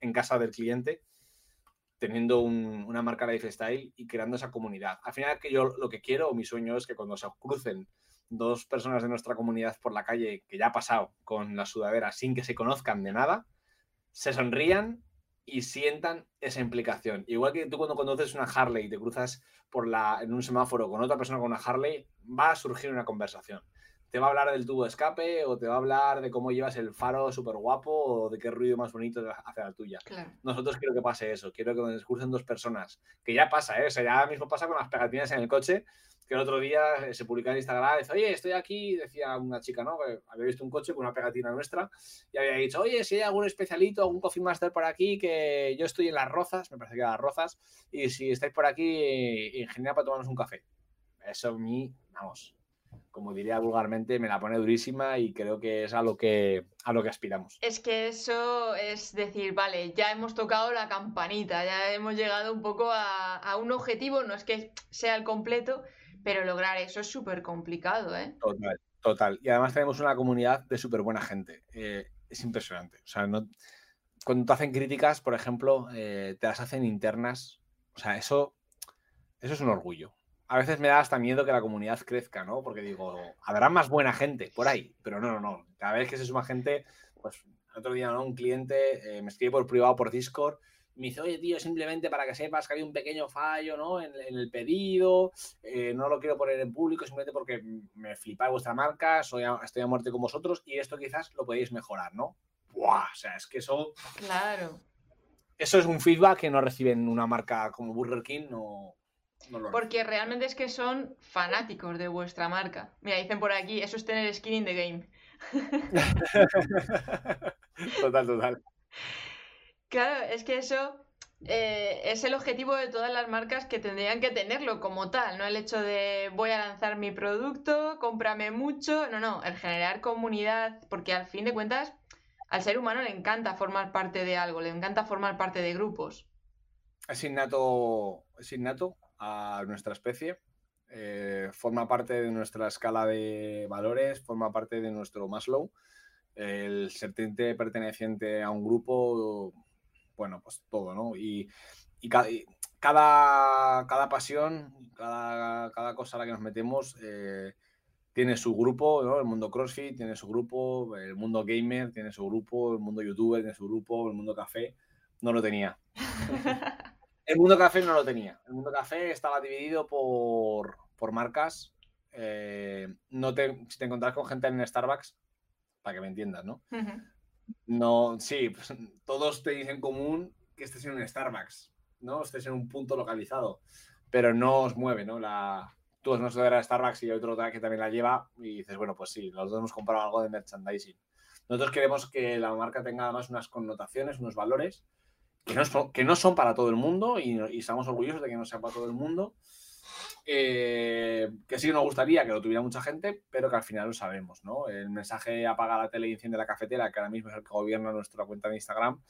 en casa del cliente teniendo una marca lifestyle y creando esa comunidad. Al final, que yo lo que quiero o mi sueño es que cuando se crucen dos personas de nuestra comunidad por la calle, que ya ha pasado con la sudadera sin que se conozcan de nada, se sonrían y sientan esa implicación. Igual que tú cuando conduces una Harley y te cruzas por la, en un semáforo con otra persona con una Harley, va a surgir una conversación. Te va a hablar del tubo de escape o te va a hablar de cómo llevas el faro súper guapo o de qué ruido más bonito hace la tuya. Nosotros quiero que pase eso. Quiero que nos crucen dos personas. Que ya pasa, ¿eh? O sea, ya mismo pasa con las pegatinas en el coche que el otro día eh, se publicaba en Instagram, dice, oye, estoy aquí, decía una chica, ¿no? Que había visto un coche con una pegatina nuestra y había dicho, oye, si hay algún especialito, algún coffee master por aquí, que yo estoy en las rozas, me parece que era las rozas, y si estáis por aquí, ingeniera para tomarnos un café. Eso a mí, vamos, como diría vulgarmente, me la pone durísima y creo que es a lo que, a lo que aspiramos. Es que eso es decir, vale, ya hemos tocado la campanita, ya hemos llegado un poco a, a un objetivo, no es que sea el completo, pero lograr eso es súper complicado, ¿eh? Total, total. Y además tenemos una comunidad de súper buena gente. Eh, es impresionante. O sea, no, cuando te hacen críticas, por ejemplo, eh, te las hacen internas. O sea, eso, eso es un orgullo. A veces me da hasta miedo que la comunidad crezca, ¿no? Porque digo, habrá más buena gente por ahí. Pero no, no, no. Cada vez que se suma gente, pues el otro día, ¿no? Un cliente eh, me escribe por privado por Discord me dice, oye, tío, simplemente para que sepas que hay un pequeño fallo ¿no? en, el pedido, eh, no lo quiero poner en público simplemente porque me flipa vuestra marca, soy estoy a muerte con vosotros y esto quizás lo podéis mejorar, ¿no? ¡Buah! O sea, es que eso... Claro. Eso es un feedback que no reciben una marca como Burger King, no, porque realmente es que son fanáticos de vuestra marca. Mira, dicen por aquí, eso es tener skin in the game. total, total. Claro, es que eso eh, es el objetivo de todas las marcas que tendrían que tenerlo como tal, no el hecho de voy a lanzar mi producto, cómprame mucho, no, no, el generar comunidad, porque al fin de cuentas al ser humano le encanta formar parte de algo, le encanta formar parte de grupos. Es innato, es innato a nuestra especie, eh, forma parte de nuestra escala de valores, forma parte de nuestro Maslow. El sentirte perteneciente a un grupo bueno, pues todo, ¿no? Y, cada, cada, pasión, cada, cada, cosa a la que nos metemos eh, tiene su grupo, ¿no? El mundo CrossFit tiene su grupo, el mundo gamer tiene su grupo, el mundo youtuber tiene su grupo, el mundo café no lo tenía. el mundo café no lo tenía. El mundo café estaba dividido por, por marcas. Eh, no te, si te encontrás con gente en Starbucks, para que me entiendas, ¿no? No, sí, pues, todos tenéis en común que estés en un Starbucks, ¿no? Estés en un punto localizado, pero no os mueve, ¿no? La, tú no de Starbucks y hay otro que también la lleva y dices, bueno, pues sí, los dos hemos comprado algo de merchandising. Nosotros queremos que la marca tenga además unas connotaciones, unos valores que no, que no son para todo el mundo y, y, estamos orgullosos de que no sea para todo el mundo, eh, que sí que nos gustaría que lo tuviera mucha gente, pero que al final lo sabemos, ¿no? El mensaje apaga la tele y enciende la cafetera, que ahora mismo es el que gobierna nuestra cuenta de Instagram,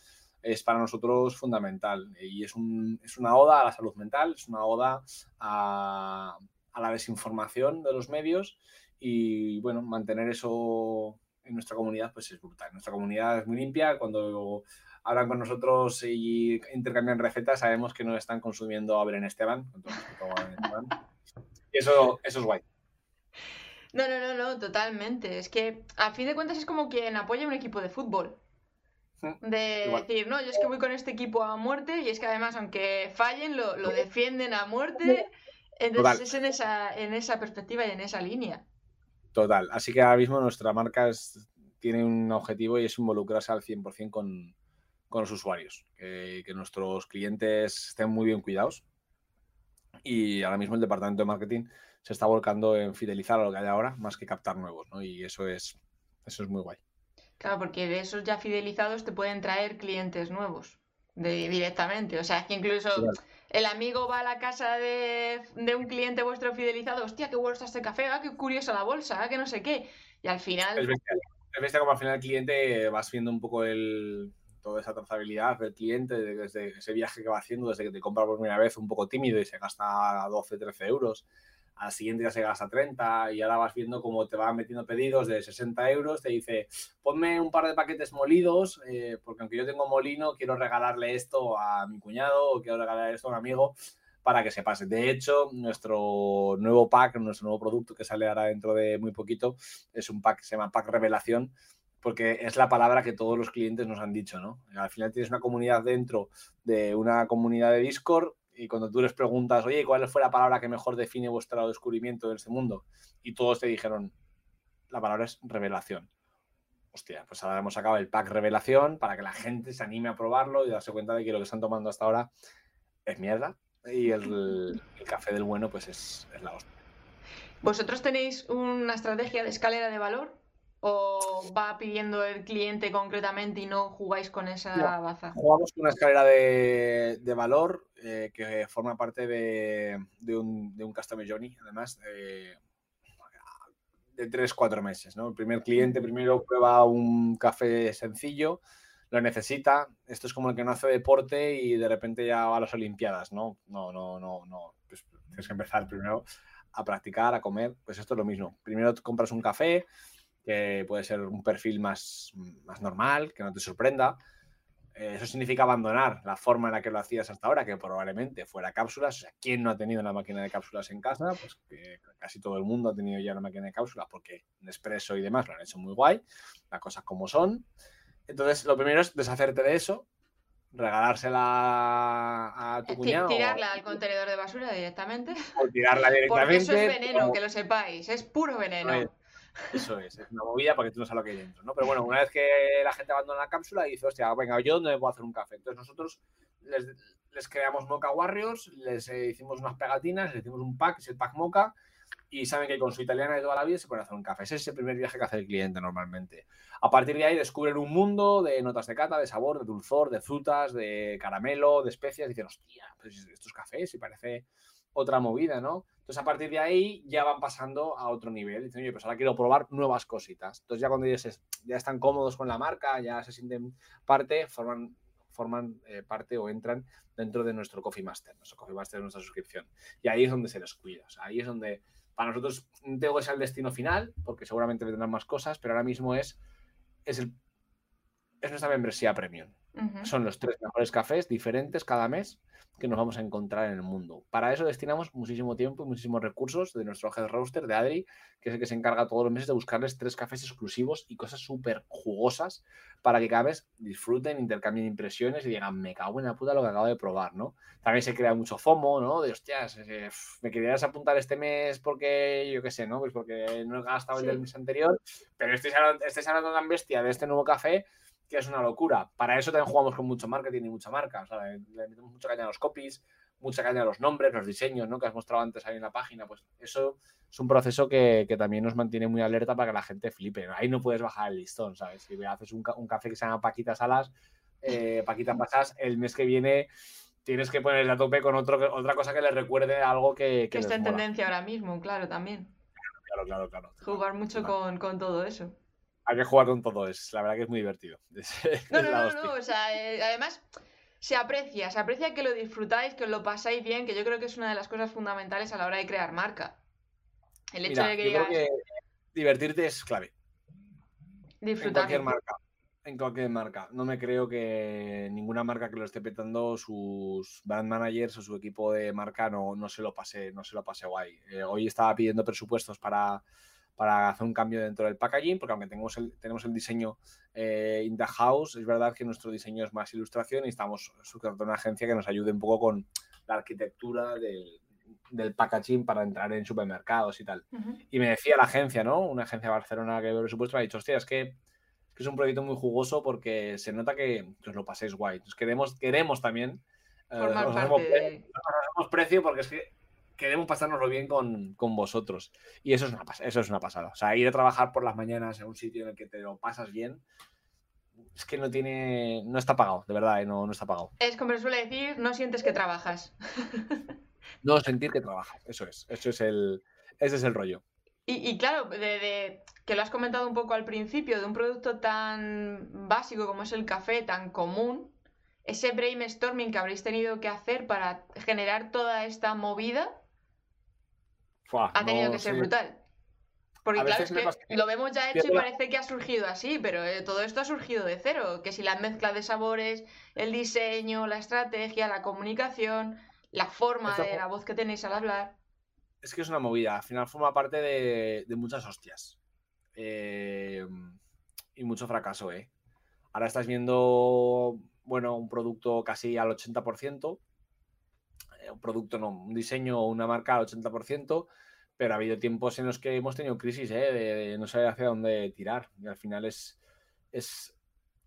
es para nosotros fundamental. Y es, una oda a la salud mental, es una oda a, la desinformación de los medios y, bueno, mantener eso en nuestra comunidad pues es brutal. Nuestra comunidad es muy limpia. Cuando hablan con nosotros y intercambian recetas, sabemos que no están consumiendo a Belén Esteban. Y eso, eso es guay. No, no, no, no, totalmente. Es que a fin de cuentas es como quien apoya un equipo de fútbol. De decir, no, yo es que voy con este equipo a muerte y es que además, aunque fallen, lo, defienden a muerte. Entonces es en esa, en esa perspectiva y en esa línea. Total. Así que ahora mismo nuestra marca tiene un objetivo y es involucrarse al 100% con, con los usuarios. Que, que nuestros clientes estén muy bien cuidados, y ahora mismo el departamento de marketing se está volcando en fidelizar a lo que hay ahora más que captar nuevos, ¿no? Y eso es, eso es muy guay. Claro, porque de esos ya fidelizados te pueden traer clientes nuevos de, directamente. O sea, que incluso el amigo va a la casa de, un cliente vuestro fidelizado, hostia, qué bueno está este café, ah, qué curiosa la bolsa, ah, que no sé qué. Y al final... Es bestia, como al final el cliente vas viendo un poco el, toda esa trazabilidad del cliente, desde ese viaje que va haciendo, desde que te compra por primera vez un poco tímido y se gasta 12, 13 euros, al siguiente ya se gasta 30 y ahora vas viendo cómo te van metiendo pedidos de 60 euros, te dice, ponme un par de paquetes molidos, eh, porque aunque yo tengo molino, quiero regalarle esto a mi cuñado o quiero regalarle esto a un amigo para que se pase. De hecho, nuestro nuevo pack, nuestro nuevo producto que sale ahora dentro de muy poquito, es un pack que se llama Pack Revelación, porque es la palabra que todos los clientes nos han dicho, ¿no? Al final tienes una comunidad dentro de una comunidad de Discord y cuando tú les preguntas, oye, ¿cuál fue la palabra que mejor define vuestro descubrimiento de este mundo? Y todos te dijeron, la palabra es revelación. Hostia, pues ahora hemos sacado el pack revelación para que la gente se anime a probarlo y darse cuenta de que lo que están tomando hasta ahora es mierda y el, café del bueno pues es, es la hostia. ¿Vosotros tenéis una estrategia de escalera de valor? ¿O va pidiendo el cliente concretamente y no jugáis con esa baza? Jugamos con una escalera de, valor eh, que forma parte de, un, de, Customer Journey, además, de 3-4 meses. ¿no? El primer cliente primero prueba un café sencillo, lo necesita. Esto es como el que no hace deporte y de repente ya va a las Olimpiadas, ¿no? No, no, no, no. Pues tienes que empezar primero a practicar, a comer. Pues esto es lo mismo. Primero compras un café que puede ser un perfil más, más normal, que no te sorprenda. Eh, eso significa abandonar la forma en la que lo hacías hasta ahora, que probablemente fuera cápsulas. O sea, ¿quién no ha tenido una máquina de cápsulas en casa? Pues que casi todo el mundo ha tenido ya una máquina de cápsulas porque Nespresso y demás lo han hecho muy guay, las cosas como son. Entonces, lo primero es deshacerte de eso, regalársela a tu cuñado. Tirarla al contenedor de basura directamente. O tirarla directamente. Porque eso es veneno, que lo sepáis, es puro veneno. Eso es, es una movida porque tú no sabes lo que hay dentro, ¿no? Pero bueno, una vez que la gente abandona la cápsula y dice, hostia, venga, yo me puedo hacer un café. Entonces nosotros les, creamos Mocha Warriors, les eh, hicimos unas pegatinas, les hicimos un pack, es el pack Mocha, y saben que con su italiana de toda la vida se pueden hacer un café. Ese es el primer viaje que hace el cliente normalmente. A partir de ahí descubren un mundo de notas de cata, de sabor, de dulzor, de frutas, de caramelo, de especias, y dicen, hostia, pues estos cafés, y parece otra movida, ¿no? Entonces, a partir de ahí ya van pasando a otro nivel. Dicen, oye, pues ahora quiero probar nuevas cositas. Entonces, ya cuando ellos ya están cómodos con la marca, ya se sienten parte, forman, forman eh, parte o entran dentro de nuestro Coffee Master. Nuestro Coffee Master es nuestra suscripción. Y ahí es donde se les cuida. O sea, ahí es donde, para nosotros, no tengo que ser el destino final, porque seguramente vendrán más cosas, pero ahora mismo es, es, el, es nuestra membresía premium. Son los tres mejores cafés diferentes cada mes que nos vamos a encontrar en el mundo. Para eso destinamos muchísimo tiempo y muchísimos recursos de nuestro head roaster, de Adri, que es el que se encarga todos los meses de buscarles tres cafés exclusivos y cosas súper jugosas para que cada vez disfruten, intercambien impresiones y digan, me cago en la puta lo que acabo de probar, ¿no? También se crea mucho FOMO, ¿no? De hostias, eh, me querías apuntar este mes porque, yo qué sé, ¿no? Pues porque no he gastado el del mes anterior, pero estáis hablando, hablando tan bestia de este nuevo café que es una locura. Para eso también jugamos con mucho marketing y mucha marca. le, metemos mucha caña a los copies, mucha caña a los nombres, los diseños, ¿no? Que has mostrado antes ahí en la página. Pues eso es un proceso que, también nos mantiene muy alerta para que la gente flipe. Ahí no puedes bajar el listón, ¿sabes? Si haces un, café que se llama Paquita Salas, eh, Paquita Pasas, el mes que viene tienes que ponerle a tope con otro, otra cosa que le recuerde algo que... Que, está en tendencia ahora mismo, claro, también. Claro, claro, claro. Jugar mucho con, con todo eso hay que jugar con todo, es la verdad que es muy divertido. no, no, no, no, o sea, eh, además se aprecia, se aprecia que lo disfrutáis, que os lo pasáis bien, que yo creo que es una de las cosas fundamentales a la hora de crear marca. El hecho de que digas... Creo que divertirte es clave. Disfrutar. En cualquier marca. En cualquier marca. No me creo que ninguna marca que lo esté petando, sus brand managers o su equipo de marca no, no se lo pase, no se lo pase guay. Eh, hoy estaba pidiendo presupuestos para para hacer un cambio dentro del packaging, porque aunque tenemos el, tenemos el diseño eh, in the house, es verdad que nuestro diseño es más ilustración y estamos suscritos una agencia que nos ayude un poco con la arquitectura del, del packaging para entrar en supermercados y tal. Y me decía la agencia, ¿no? Una agencia de Barcelona que ve presupuesto me ha dicho, hostia, es que, es que es un proyecto muy jugoso porque se nota que, os lo paséis guay. Entonces queremos, queremos también... Eh, precio porque es que queremos pasárnoslo bien con, vosotros. Y eso es, una, eso es una pasada. O sea, ir a trabajar por las mañanas en un sitio en el que te lo pasas bien, es que no tiene. No está pagado, de verdad, ¿eh? no, no está pagado. Es como se suele decir, no sientes que trabajas. no sentir que trabajas, eso es. Eso es el, ese es el rollo. Y, claro, de, que lo has comentado un poco al principio, de un producto tan básico como es el café, tan común, ese brainstorming que habréis tenido que hacer para generar toda esta movida, ha tenido que ser brutal. Porque claro, es que lo vemos ya hecho y parece que ha surgido así, pero eh, todo esto ha surgido de cero. Que si la mezcla de sabores, el diseño, la estrategia, la comunicación, la forma de la voz que tenéis al hablar. Es que es una movida, al final forma parte de, muchas hostias. Eh, y mucho fracaso, ¿eh? Ahora estás viendo, bueno, un producto casi al 80%, eh, un producto no, un diseño o una marca al 80%, pero ha habido tiempos en los que hemos tenido crisis, ¿eh? de, no saber hacia dónde tirar. Y al final es, es,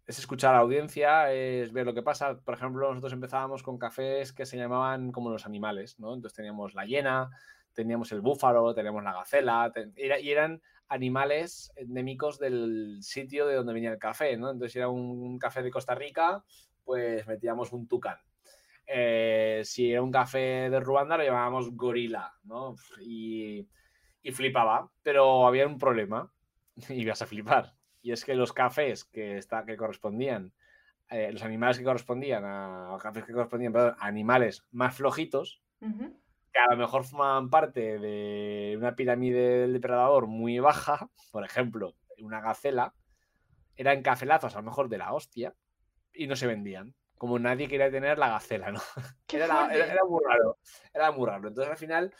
es, escuchar a la audiencia, es ver lo que pasa. Por ejemplo, nosotros empezábamos con cafés que se llamaban como los animales, ¿no? Entonces teníamos la hiena, teníamos el búfalo, teníamos la gacela, y eran animales endémicos del sitio de donde venía el café, ¿no? Entonces, era un café de Costa Rica, pues metíamos un tucán. Eh, si era un café de Ruanda, lo llamábamos gorila, ¿no? Y, y flipaba, pero había un problema, y ibas a flipar, y es que los cafés que, está, que correspondían, eh, los animales que correspondían a, cafés que correspondían a animales más flojitos, que a lo mejor formaban parte de una pirámide del depredador muy baja, por ejemplo, una gacela, eran cafelazos a lo mejor de la hostia y no se vendían. Como nadie quería tener la gacela, ¿no? Era, muy raro. Era muy raro. Entonces al final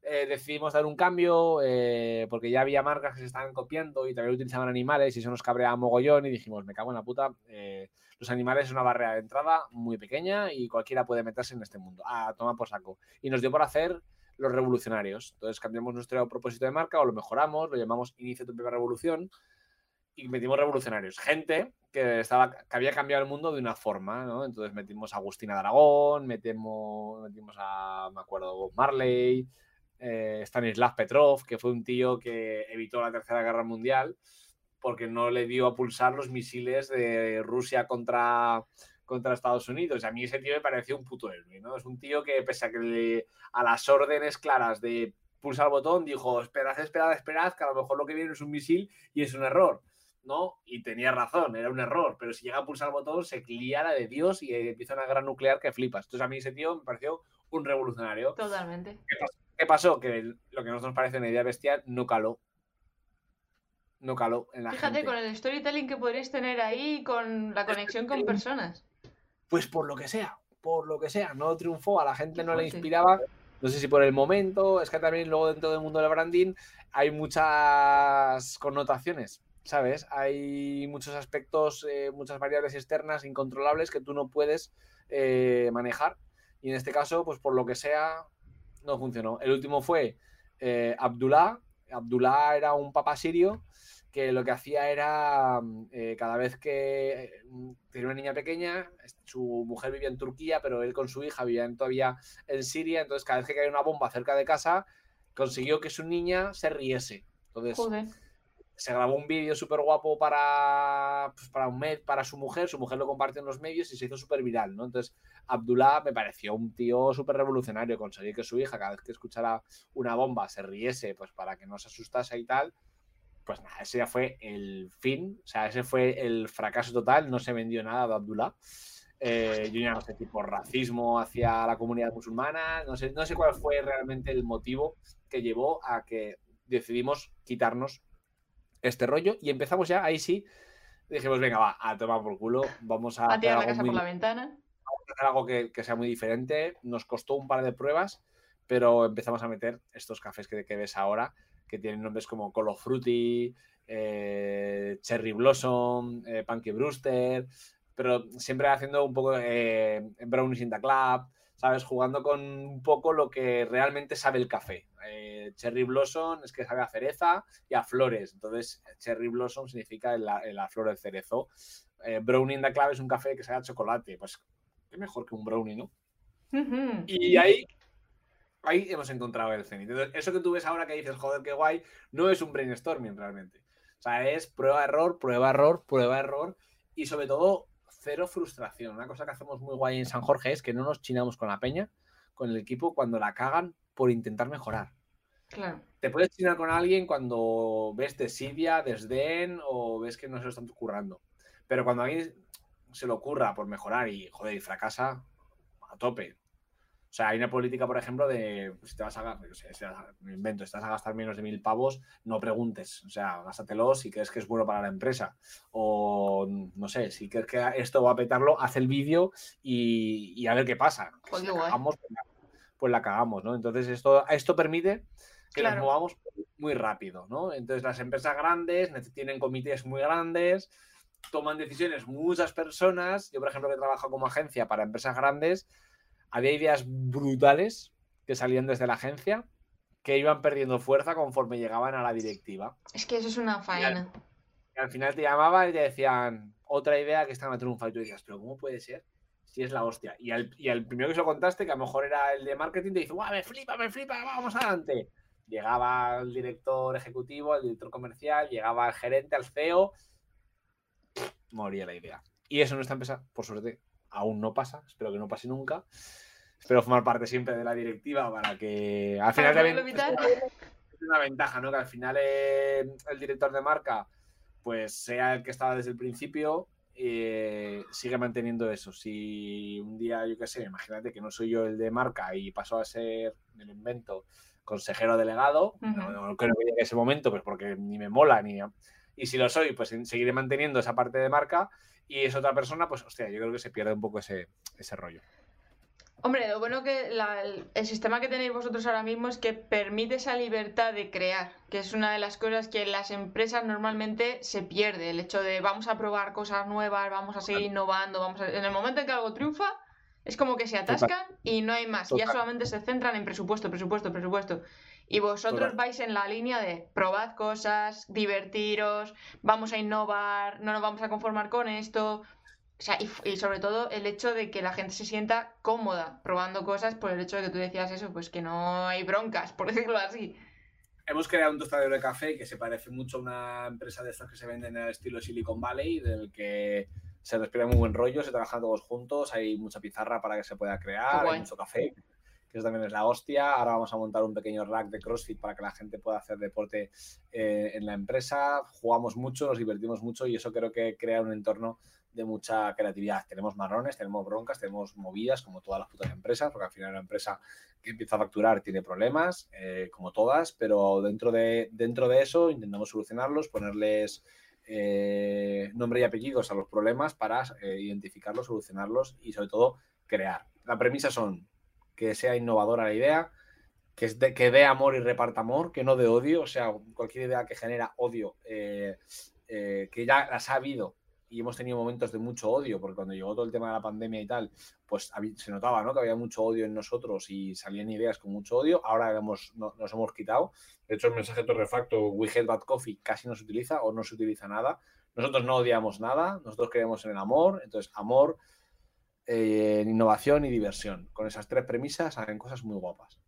eh, decidimos dar un cambio eh, porque ya había marcas que se estaban copiando y también utilizaban animales y eso nos cabreaba mogollón y dijimos, me cago en la puta. Eh, los animales es una barrera de entrada muy pequeña y cualquiera puede meterse en este mundo. Ah, toma por saco. Y nos dio por hacer los revolucionarios. Entonces cambiamos nuestro propósito de marca o lo mejoramos, lo llamamos Inicia tu propia revolución y metimos revolucionarios. Gente que, estaba, que había cambiado el mundo de una forma, ¿no? Entonces metimos a Agustina de Aragón, metimos, a, me acuerdo, Marley, eh, Stanislav Petrov, que fue un tío que evitó la Tercera Guerra Mundial porque no le dio a pulsar los misiles de Rusia contra, contra Estados Unidos. A mí ese tío me pareció un puto héroe, ¿no? Es un tío que, pese a que le, a las órdenes claras de pulsar el botón, dijo, esperad, esperad, esperad, que a lo mejor lo que viene es un misil y es un error. ¿No? Y tenía razón, era un error, pero si llega a pulsar el botón se clía la de Dios y empieza una guerra nuclear que flipas. Entonces a mí ese tío me pareció un revolucionario. Totalmente. ¿Qué pasó? Que lo que a nosotros nos parece una idea bestial no caló no caló en la Fíjate, con el storytelling que podréis tener ahí, con la conexión con personas. Pues por lo que sea, por lo que sea, no triunfó, a la gente no le inspiraba. No sé si por el momento, es que también luego dentro del mundo del branding hay muchas connotaciones, ¿sabes? Hay muchos aspectos, eh, muchas variables externas incontrolables que tú no puedes eh, manejar. Y en este caso, pues por lo que sea, no funcionó. El último fue eh, Abdullah. Abdullah era un papá sirio que lo que hacía era, mm, eh, cada vez que mm, tenía una niña pequeña, su mujer vivía en Turquía, pero él con su hija vivían todavía en Siria, entonces cada vez que caía una bomba cerca de casa, consiguió que su niña se riese. Entonces, se grabó un vídeo súper guapo para, pues, para, un para su mujer, su mujer lo compartió en los medios y se hizo súper viral, ¿no? Entonces, Abdullah me pareció un tío súper revolucionario, conseguir que su hija, cada vez que escuchara una bomba, se riese, pues para que no se asustase y tal pues nada, ese ya fue el fin, o sea, ese fue el fracaso total, no se vendió nada de Abdullah. Eh, yo ya no sé, tipo racismo hacia la comunidad musulmana, no sé, no sé cuál fue realmente el motivo que llevó a que decidimos quitarnos este rollo y empezamos ya, ahí sí, dijimos, venga, va, a tomar por culo, vamos a... A tirar la casa por la ventana. Vamos a hacer algo que, sea muy diferente, nos costó un par de pruebas, pero empezamos a meter estos cafés que, que ves ahora, que tienen nombres como Colo Fruity, eh, Cherry Blossom, eh, Punky Brewster, pero siempre haciendo un poco eh, Brownies in the Club, ¿sabes? Jugando con un poco lo que realmente sabe el café. Eh, Cherry Blossom es que sabe a cereza y a flores, entonces Cherry Blossom significa la, la flor del cerezo. Brownie in the Club es un café que sabe a chocolate, pues qué mejor que un brownie, ¿no? Y ahí ahí hemos encontrado el cenit. eso que tú ves ahora que dices, joder, qué guay, no es un brainstorming realmente. O sea, es prueba, error, prueba, error, prueba, error y sobre todo cero frustración. Una cosa que hacemos muy guay en San Jorge es que no nos chinamos con la peña, con el equipo, cuando la cagan por intentar mejorar. Claro. Te puedes chinar con alguien cuando ves desidia, desdén o ves que no se lo están currando. Pero cuando a alguien se lo ocurra por mejorar y, joder, y fracasa, a tope. O sea, hay una política, por ejemplo, de pues, si te vas a, me invento, estás a gastar menos de mil pavos, no preguntes. O sea, gástatelos si crees que es bueno para la empresa. O no sé, si crees que esto va a petarlo, haz el vídeo y, a ver qué pasa. si la cagamos, pues la cagamos, ¿no? Entonces, esto, esto permite que nos movamos muy rápido, ¿no? Entonces las empresas grandes tienen comités muy grandes, toman decisiones muchas personas. Yo, por ejemplo, que trabajo como agencia para empresas grandes, había ideas brutales que salían desde la agencia que iban perdiendo fuerza conforme llegaban a la directiva. Es que eso es una faena. Y al, final te llamaban y te decían otra idea que está en la triunfa y tú decías, pero ¿cómo puede ser? Si es la hostia. Y al, y primero que se lo contaste, que a lo mejor era el de marketing, te dice, ¡guau, me flipa, me flipa, vamos adelante! Llegaba el director ejecutivo, el director comercial, llegaba el gerente, al CEO, moría la idea. Y eso en nuestra empresa, por suerte, aún no pasa, espero que no pase nunca. Espero formar parte siempre de la directiva para que al final también es una ventaja, ¿no? Que al final el, director de marca pues sea el que estaba desde el principio eh, sigue manteniendo eso. Si un día, yo qué sé, imagínate que no soy yo el de marca y paso a ser, el invento, consejero delegado, no, creo que llegue ese momento, pues porque ni me mola, ni... Y si lo soy, pues seguiré manteniendo esa parte de marca y es otra persona, pues hostia, yo creo que se pierde un poco ese, ese rollo. Hombre, lo bueno que el, sistema que tenéis vosotros ahora mismo es que permite esa libertad de crear, que es una de las cosas que en las empresas normalmente se pierde, el hecho de vamos a probar cosas nuevas, vamos a seguir innovando, vamos en el momento en que algo triunfa, es como que se atascan y no hay más, ya solamente se centran en presupuesto, presupuesto, presupuesto. Y vosotros vais en la línea de probad cosas, divertiros, vamos a innovar, no nos vamos a conformar con esto, o sea, y, sobre todo el hecho de que la gente se sienta cómoda probando cosas por el hecho de que tú decías eso, pues que no hay broncas, por decirlo así. Hemos creado un tostadero de café que se parece mucho a una empresa de estas que se venden en el estilo Silicon Valley, del que se respira muy buen rollo, se trabajan todos juntos, hay mucha pizarra para que se pueda crear, hay mucho café, también es la hostia. Ahora vamos a montar un pequeño rack de CrossFit para que la gente pueda hacer deporte eh, en la empresa. Jugamos mucho, nos divertimos mucho y eso creo que crea un entorno de mucha creatividad. Tenemos marrones, tenemos broncas, tenemos movidas, como todas las putas empresas, porque al final una empresa que empieza a facturar tiene problemas, eh, como todas, pero dentro de, dentro de eso intentamos solucionarlos, ponerles eh, nombre y apellidos a los problemas para identificarlos, solucionarlos y sobre todo crear. La premisa son que sea innovadora la idea, que, es que dé amor y reparta amor, que no de odio, o sea, cualquier idea que genera odio, que ya las ha habido y hemos tenido momentos de mucho odio, porque cuando llegó todo el tema de la pandemia y tal, pues se notaba ¿no? que había mucho odio en nosotros y salían ideas con mucho odio. Ahora hemos, nos hemos quitado. De hecho, el mensaje torrefacto, We Hate Bad Coffee, casi no se utiliza o no se utiliza nada. Nosotros no odiamos nada, nosotros creemos en el amor. Entonces, amor, eh, innovación y diversión. Con esas tres premisas salen cosas muy guapas.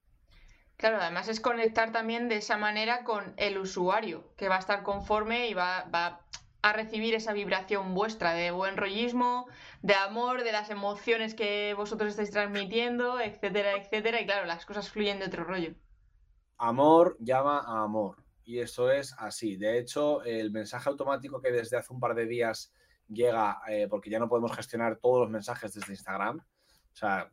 Claro, además es conectar también de esa manera con el usuario, que va a estar conforme y va, va a recibir esa vibración vuestra de buen rollismo, de amor, de las emociones que vosotros estáis transmitiendo, etcétera, etcétera. Y claro, las cosas fluyen de otro rollo. Amor llama a amor. Y eso es así. De hecho, el mensaje automático que desde hace un par de días llega, eh, porque ya no podemos gestionar todos los mensajes desde Instagram. O sea,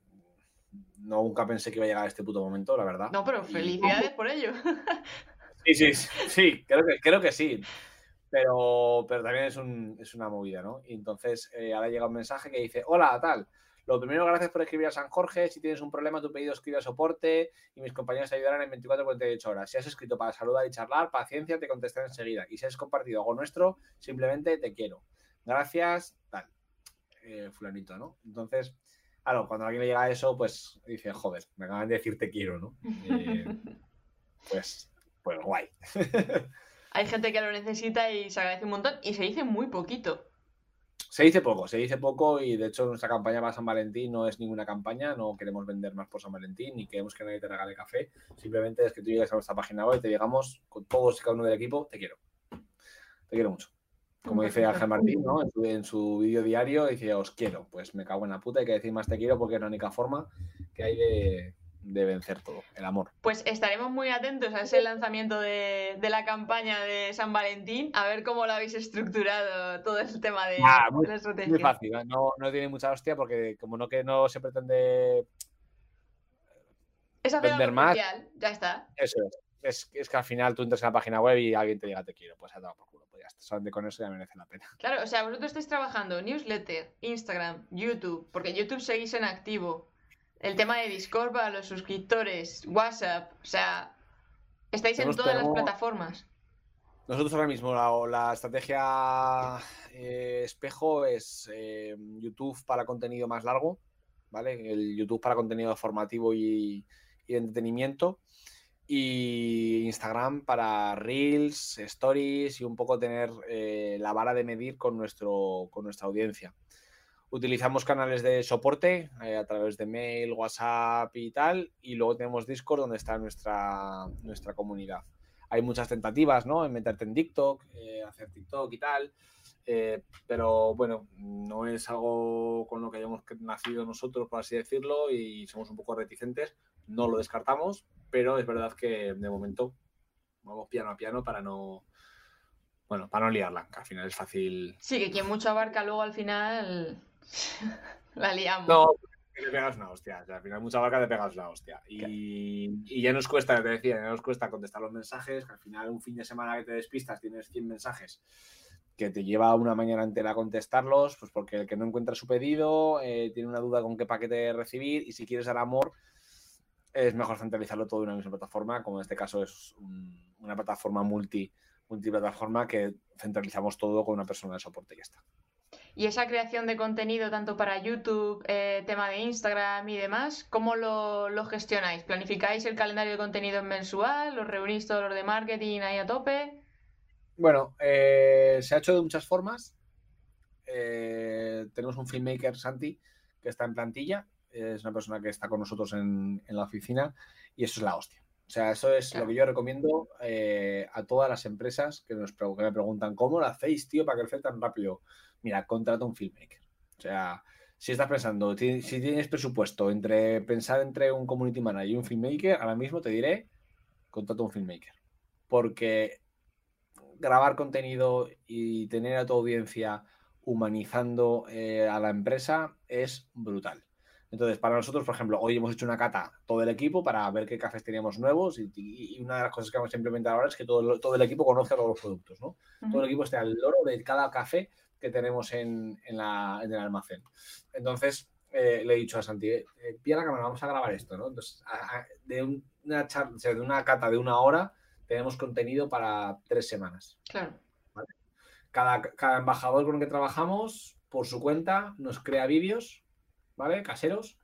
nunca pensé que iba a llegar a este puto momento, la verdad. No, pero felicidades por ello. Sí, sí, sí, creo que, creo que sí pero, pero también es, un, es una movida, ¿no? Y entonces eh, ahora llega un mensaje que dice, hola, tal, lo primero, gracias por escribir a San Jorge. Si tienes un problema, tu pedido escribe a soporte y mis compañeros te ayudarán en 24 48 horas. Si has escrito para saludar y charlar, paciencia, te contestaré enseguida. Y si has compartido algo nuestro, simplemente te quiero. Gracias, tal. Eh, fulanito, ¿no? Entonces, claro, cuando a alguien le llega eso, pues dice, joder, me acaban de decir te quiero, ¿no? Eh, pues, pues guay. hay gente que lo necesita y se agradece un montón y se dice muy poquito. Se dice poco, se dice poco y de hecho nuestra campaña para San Valentín no es ninguna campaña, no queremos vender más por San Valentín ni queremos que nadie te regale café, simplemente es que tú llegues a nuestra página web y te digamos con todos y cada uno del equipo, te quiero, te quiero mucho. Como dice Ángel Martín, ¿no? En su, en su vídeo diario dice, os quiero, pues me cago en la puta, hay que decir más te quiero porque es la única forma que hay de, de vencer todo, el amor. Pues estaremos muy atentos a ese lanzamiento de, la campaña de San Valentín, a ver cómo lo habéis estructurado todo el tema de, ah, muy, Muy fácil, no, tiene mucha hostia porque como no que no se pretende es vender más, ya está. Eso es. Es. que al final tú entras en la página web y alguien te diga te quiero, pues ya te por culo, pues ya está, con eso ya merece la pena. Claro, o sea, vosotros estáis trabajando newsletter, Instagram, YouTube, porque YouTube seguís en activo, el tema de Discord para los suscriptores, WhatsApp, o sea, Estáis en todas las plataformas. Nosotros ahora mismo la, estrategia eh, espejo es eh, YouTube para contenido más largo, ¿vale? El YouTube para contenido formativo y, entretenimiento. Y Instagram para Reels, Stories y un poco tener eh, la vara de medir con, nuestro, con nuestra audiencia. Utilizamos canales de soporte a través de mail, WhatsApp y tal. Y luego tenemos Discord donde está nuestra, nuestra comunidad hay muchas tentativas, ¿no? En meterte en TikTok, eh, hacer TikTok y tal. Eh, pero bueno, no es algo con lo que hayamos nacido nosotros, por así decirlo, y somos un poco reticentes. No lo descartamos, pero es verdad que de momento vamos piano a piano para no. Bueno, para no liarla, que al final es fácil. Sí, que quien mucho abarca luego al final la liamos. No, te pegas una hostia. al final, mucha vaca te pegas la hostia. Y, ya nos cuesta, te decía, ya nos cuesta contestar los mensajes. al final, un fin de semana que te despistas, tienes 100 mensajes que te lleva una mañana entera a contestarlos, pues porque el que no encuentra su pedido eh, tiene una duda con qué paquete recibir y si quieres dar amor, es mejor centralizarlo todo en una misma plataforma, como en este caso es una plataforma multi, multiplataforma que centralizamos todo con una persona de soporte y ya está. Y esa creación de contenido, tanto para YouTube, eh, tema de Instagram y demás, ¿cómo lo, gestionáis? ¿Planificáis el calendario de contenido mensual? ¿Los reunís todos los de marketing ahí a tope? Bueno, eh, se ha hecho de muchas formas. Eh, tenemos un filmmaker, Santi, que está en plantilla. Es una persona que está con nosotros en, la oficina y eso es la hostia. O sea, eso es lo que yo recomiendo a todas las empresas que, nos, que me preguntan, ¿cómo lo hacéis, tío, para crecer tan rápido? mira, contrata un filmmaker. O sea, si estás pensando, si tienes presupuesto entre pensar entre un community manager y un filmmaker, ahora mismo te diré, contrata un filmmaker. Porque grabar contenido y tener a tu audiencia humanizando eh, a la empresa es brutal. Entonces, para nosotros, por ejemplo, hoy hemos hecho una cata todo el equipo para ver qué cafés teníamos nuevos y, una de las cosas que vamos a implementar ahora es que todo, todo el equipo conozca todos los productos, ¿no? Todo el equipo esté al loro de cada café que tenemos en, el almacén. Entonces, eh, le he dicho a Santi, eh, pilla la cámara, vamos a grabar esto, ¿no? Entonces, de, una de una cata de una hora, tenemos contenido para tres semanas. Claro. Cada, cada, embajador con el que trabajamos, por su cuenta, nos crea vídeos, ¿vale? Caseros.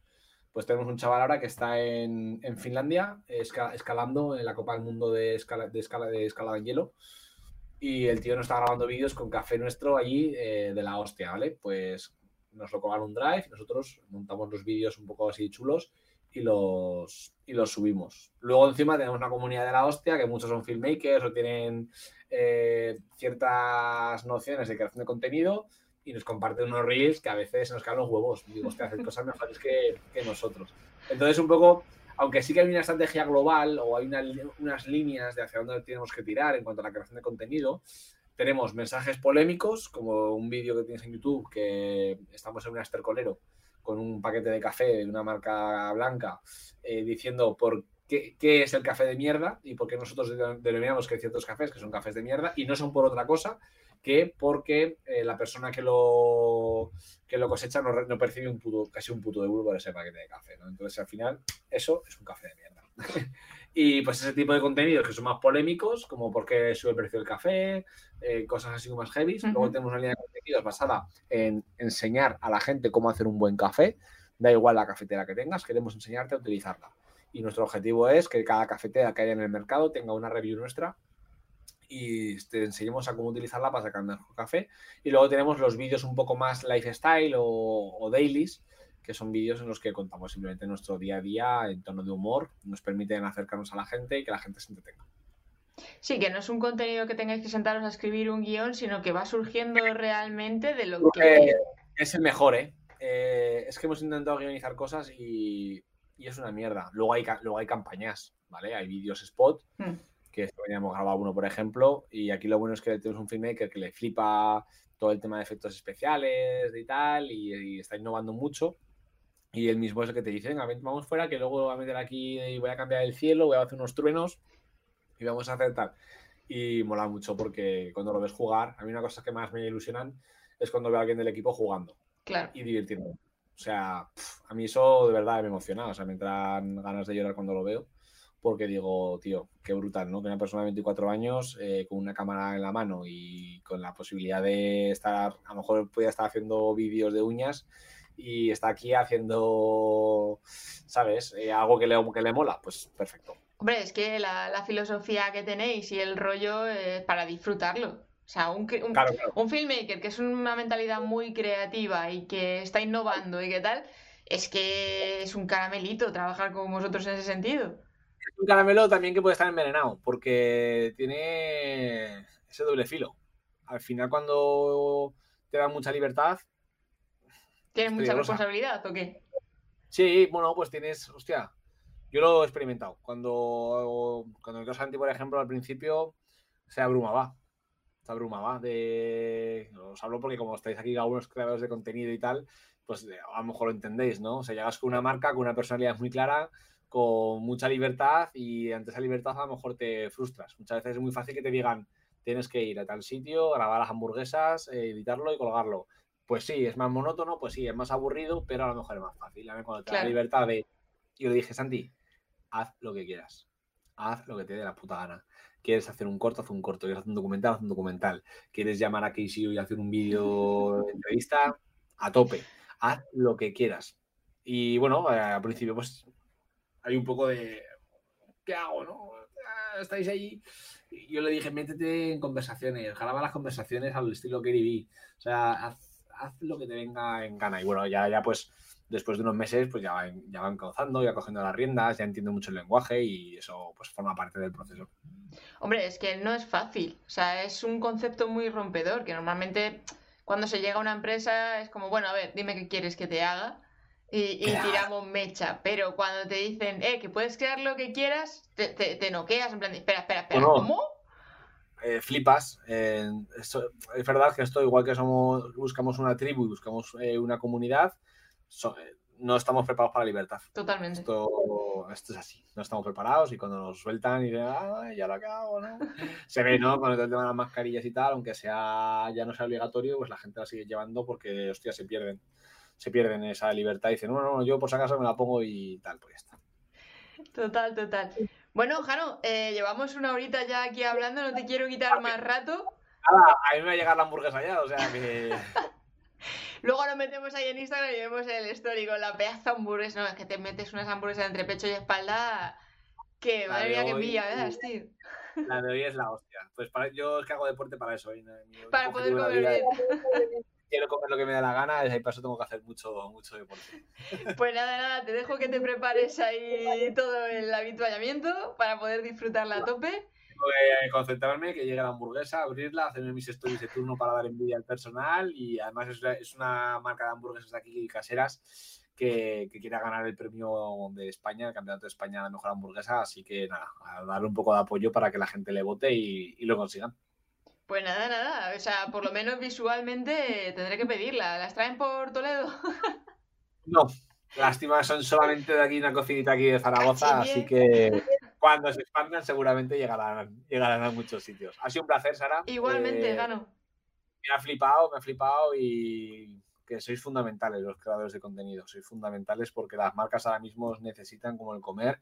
Pues tenemos un chaval ahora que está en, Finlandia escalando en la Copa del Mundo de escala de, escala, de escalada en hielo y el tío nos está grabando vídeos con café nuestro allí eh, de la hostia, ¿vale? Pues nos lo colgan un drive, nosotros montamos los vídeos un poco así chulos y los, y los subimos. Luego encima tenemos una comunidad de la hostia, que muchos son filmmakers o tienen eh, ciertas nociones de creación de contenido y nos comparten unos reels que a veces nos caen los huevos. digo, hostia, hacen cosas mejores que, que nosotros. Entonces un poco aunque sí que hay una estrategia global o hay unas líneas de hacia dónde tenemos que tirar en cuanto a la creación de contenido, tenemos mensajes polémicos, como un vídeo que tienes en YouTube, que estamos en un estercolero con un paquete de café de una marca blanca, eh, diciendo por qué, qué, es el café de mierda y por qué nosotros denominamos que ciertos cafés que son cafés de mierda y no son por otra cosa que porque eh, la persona que lo, que lo cosecha no, percibe un puto, casi un puto euro por ese paquete de café. ¿no? Entonces, al final, eso es un café de mierda. y pues ese tipo de contenidos que son más polémicos, como por qué sube el precio del café, eh, cosas así más heavy. Luego tenemos una línea de contenidos basada en enseñar a la gente cómo hacer un buen café. Da igual la cafetera que tengas, queremos enseñarte a utilizarla. Y nuestro objetivo es que cada cafetera que haya en el mercado tenga una review nuestra y te enseñemos a cómo utilizarla para sacar mejor café. Y luego tenemos los vídeos un poco más lifestyle o, o dailies, que son vídeos en los que contamos simplemente nuestro día a día en tono de humor, nos permiten acercarnos a la gente y que la gente se entretenga. Sí, que no es un contenido que tengáis que sentaros a escribir un guion, sino que va surgiendo realmente de lo que... Es el mejor, ¿eh? ¿eh? es que hemos intentado guionizar cosas y, y, es una mierda. Luego hay, luego hay campañas, ¿vale? Hay vídeos spot. Hmm que veníamos grabado uno, por ejemplo, y aquí lo bueno es que tenemos un filmmaker que le flipa todo el tema de efectos especiales y tal, y, está innovando mucho. Y él mismo es el que te dice, venga, vamos fuera, que luego voy a meter aquí y voy a cambiar el cielo, voy a hacer unos truenos y vamos a hacer tal. Y mola mucho porque cuando lo ves jugar, a mí una cosa que más me ilusionan es cuando veo a alguien del equipo jugando y divirtiendo. O sea, a mí eso de verdad me emociona, o sea, me entran ganas de llorar cuando lo veo porque digo, tío, qué brutal, ¿no? Que una persona de 24 años eh, con una cámara en la mano y con la posibilidad de estar, a lo mejor podía estar haciendo vídeos de uñas y está aquí haciendo, ¿sabes? Eh, algo que le, que le mola, pues perfecto. Hombre, es que la, filosofía que tenéis y el rollo es para disfrutarlo. O sea, un, un, filmmaker que es una mentalidad muy creativa y que está innovando y qué tal, es que es un caramelito trabajar con vosotros en ese sentido. Un caramelo también que puede estar envenenado, porque tiene ese doble filo. Al final, cuando te da mucha libertad, ¿Tienes mucha responsabilidad o qué? Sí, bueno, pues tienes, hostia, yo lo he experimentado. Cuando, cuando el Santi, por ejemplo, al principio se abrumaba. Se abrumaba de... Os hablo porque como estáis aquí algunos creadores de contenido y tal, pues eh, a lo mejor lo entendéis, ¿no? O sea, llegas con una marca, con una personalidad muy clara, con mucha libertad y ante esa libertad a lo mejor te frustras. Muchas veces es muy fácil que te digan, tienes que ir a tal sitio, grabar las hamburguesas, editarlo y colgarlo pues sí, es más monótono, pues sí, es más aburrido, pero a lo mejor es más fácil. Cuando te da la libertad de. Yo le dije, Santi, haz lo que quieras. Haz lo que te dé la puta gana. ¿Quieres hacer un corto? Haz un corto. ¿Quieres hacer un documental? Haz un documental. ¿Quieres llamar a Casey y hacer un vídeo de entrevista? A tope. Haz lo que quieras. Y bueno, eh, al principio, pues hay un poco de. ¿Qué hago, no? Ah, estáis ahí. Yo le dije, métete en conversaciones, graba las conversaciones al estilo Kerry O sea, haz haz lo que te venga en gana. Y bueno, ya, ya pues después de unos meses, pues ya van, ya van causando, ya cogiendo las riendas, ya entiendo mucho el lenguaje y eso pues forma parte del proceso. Hombre, es que no es fácil. O sea, es un concepto muy rompedor, que normalmente cuando se llega a una empresa es como, bueno, a ver, dime qué quieres que te haga. Y, tiramos mecha, pero cuando te dicen, eh, que puedes crear lo que quieras, te, te, noqueas, en plan, espera, espera, espera, ¿cómo? Eh, flipas. es verdad que esto, igual que somos, buscamos una tribu y buscamos eh, una comunidad, eh, no estamos preparados para la libertad. Totalmente. Esto, esto, es así. No estamos preparados y cuando nos sueltan y dicen, ah, ya lo acabo, ¿no? Se ve, ¿no? Con el tema de las mascarillas y tal, aunque sea ya no sea obligatorio, pues la gente la sigue llevando porque, hostia, se pierden. Se pierden esa libertad y dicen, no, no, yo por si acaso me la pongo y tal, pues ya está. Total, total. Bueno, Jano, eh, llevamos una horita ya aquí hablando, no te quiero quitar más rato. Nada, a mí me va a llegar la hamburguesa ya, o sea que. Luego nos metemos ahí en Instagram y vemos el story con la pedazo hamburguesa. No, es que te metes unas hamburguesas entre pecho y espalda. Que madre mía, que pilla, ¿verdad, tío? La de hoy es la hostia. Pues para, yo es que hago deporte para eso. para poder comer bien quiero comer lo que me da la gana, y para eso tengo que hacer mucho, mucho deporte. Pues nada, nada, te dejo que te prepares ahí todo el habituallamiento para poder disfrutarla a tope. Tengo que concentrarme, que llegue la hamburguesa, abrirla, hacerme mis stories de turno para dar envidia al personal y además es una marca de hamburguesas de aquí caseras que, que, quiera ganar el premio de España, el Campeonato de España de la Mejor Hamburguesa, así que nada, a darle un poco de apoyo para que la gente le vote y, y lo consigan. Pues nada, nada. O sea, por lo menos visualmente tendré que pedirla. ¿Las traen por Toledo? no, lástima, son solamente de aquí una cocinita aquí de Zaragoza, así que cuando se expandan seguramente llegarán, llegarán a muchos sitios. Ha sido un placer, Sara. Igualmente, eh, Gano. Me ha flipado, me ha flipado y que sois fundamentales los creadores de contenido. Sois fundamentales porque las marcas ahora mismo necesitan como el comer.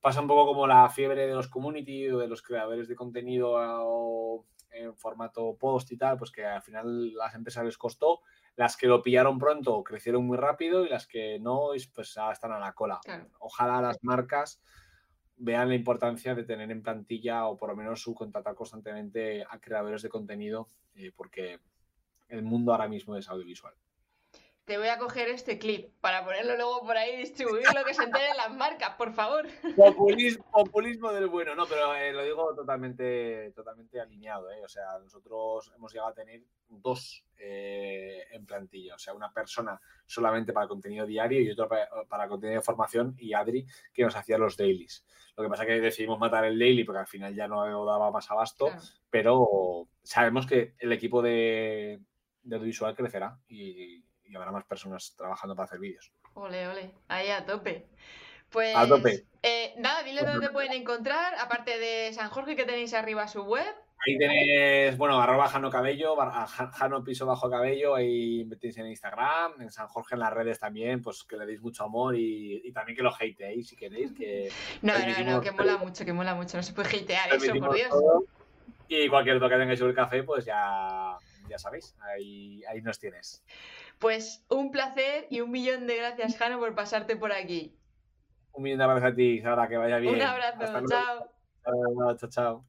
Pasa un poco como la fiebre de los community o de los creadores de contenido o en formato post y tal, pues que al final las empresas les costó. Las que lo pillaron pronto crecieron muy rápido y las que no, pues ya están a la cola. Ojalá las marcas vean la importancia de tener en plantilla o por lo menos subcontratar constantemente a creadores de contenido, eh, porque el mundo ahora mismo es audiovisual te voy a coger este clip para ponerlo luego por ahí y distribuirlo, que se enteren las marcas, por favor. Populismo, del bueno, no, pero eh, lo digo totalmente, totalmente alineado. Eh. O sea, nosotros hemos llegado a tener dos eh, en plantilla. O sea, una persona solamente para contenido diario y otra para, contenido de formación y Adri que nos hacía los dailies. Lo que pasa es que decidimos matar el daily porque al final ya no daba más abasto, pero sabemos que el equipo de, de audiovisual crecerá y y habrá más personas trabajando para hacer vídeos. Ole, ole, ahí a tope. Pues a tope. Eh, nada, dile dónde te pueden encontrar, aparte de San Jorge que tenéis arriba su web. Ahí tenéis, bueno, arroba Jano Cabello, Jano Piso Bajo Cabello, ahí metéis en Instagram, en San Jorge en las redes también, pues que le deis mucho amor y, también que lo hateéis si queréis. Que no, no, no, que mola mucho, que mola mucho, no se puede hatear eso, por Dios. Y cualquier duda que tengáis sobre el café, pues ya, ya sabéis, ahí, ahí nos tienes. Pues un placer y un millón de gracias, Jano, por pasarte por aquí. Un millón de gracias a ti, Sara, que vaya bien. Un abrazo, chao. Chao, chao.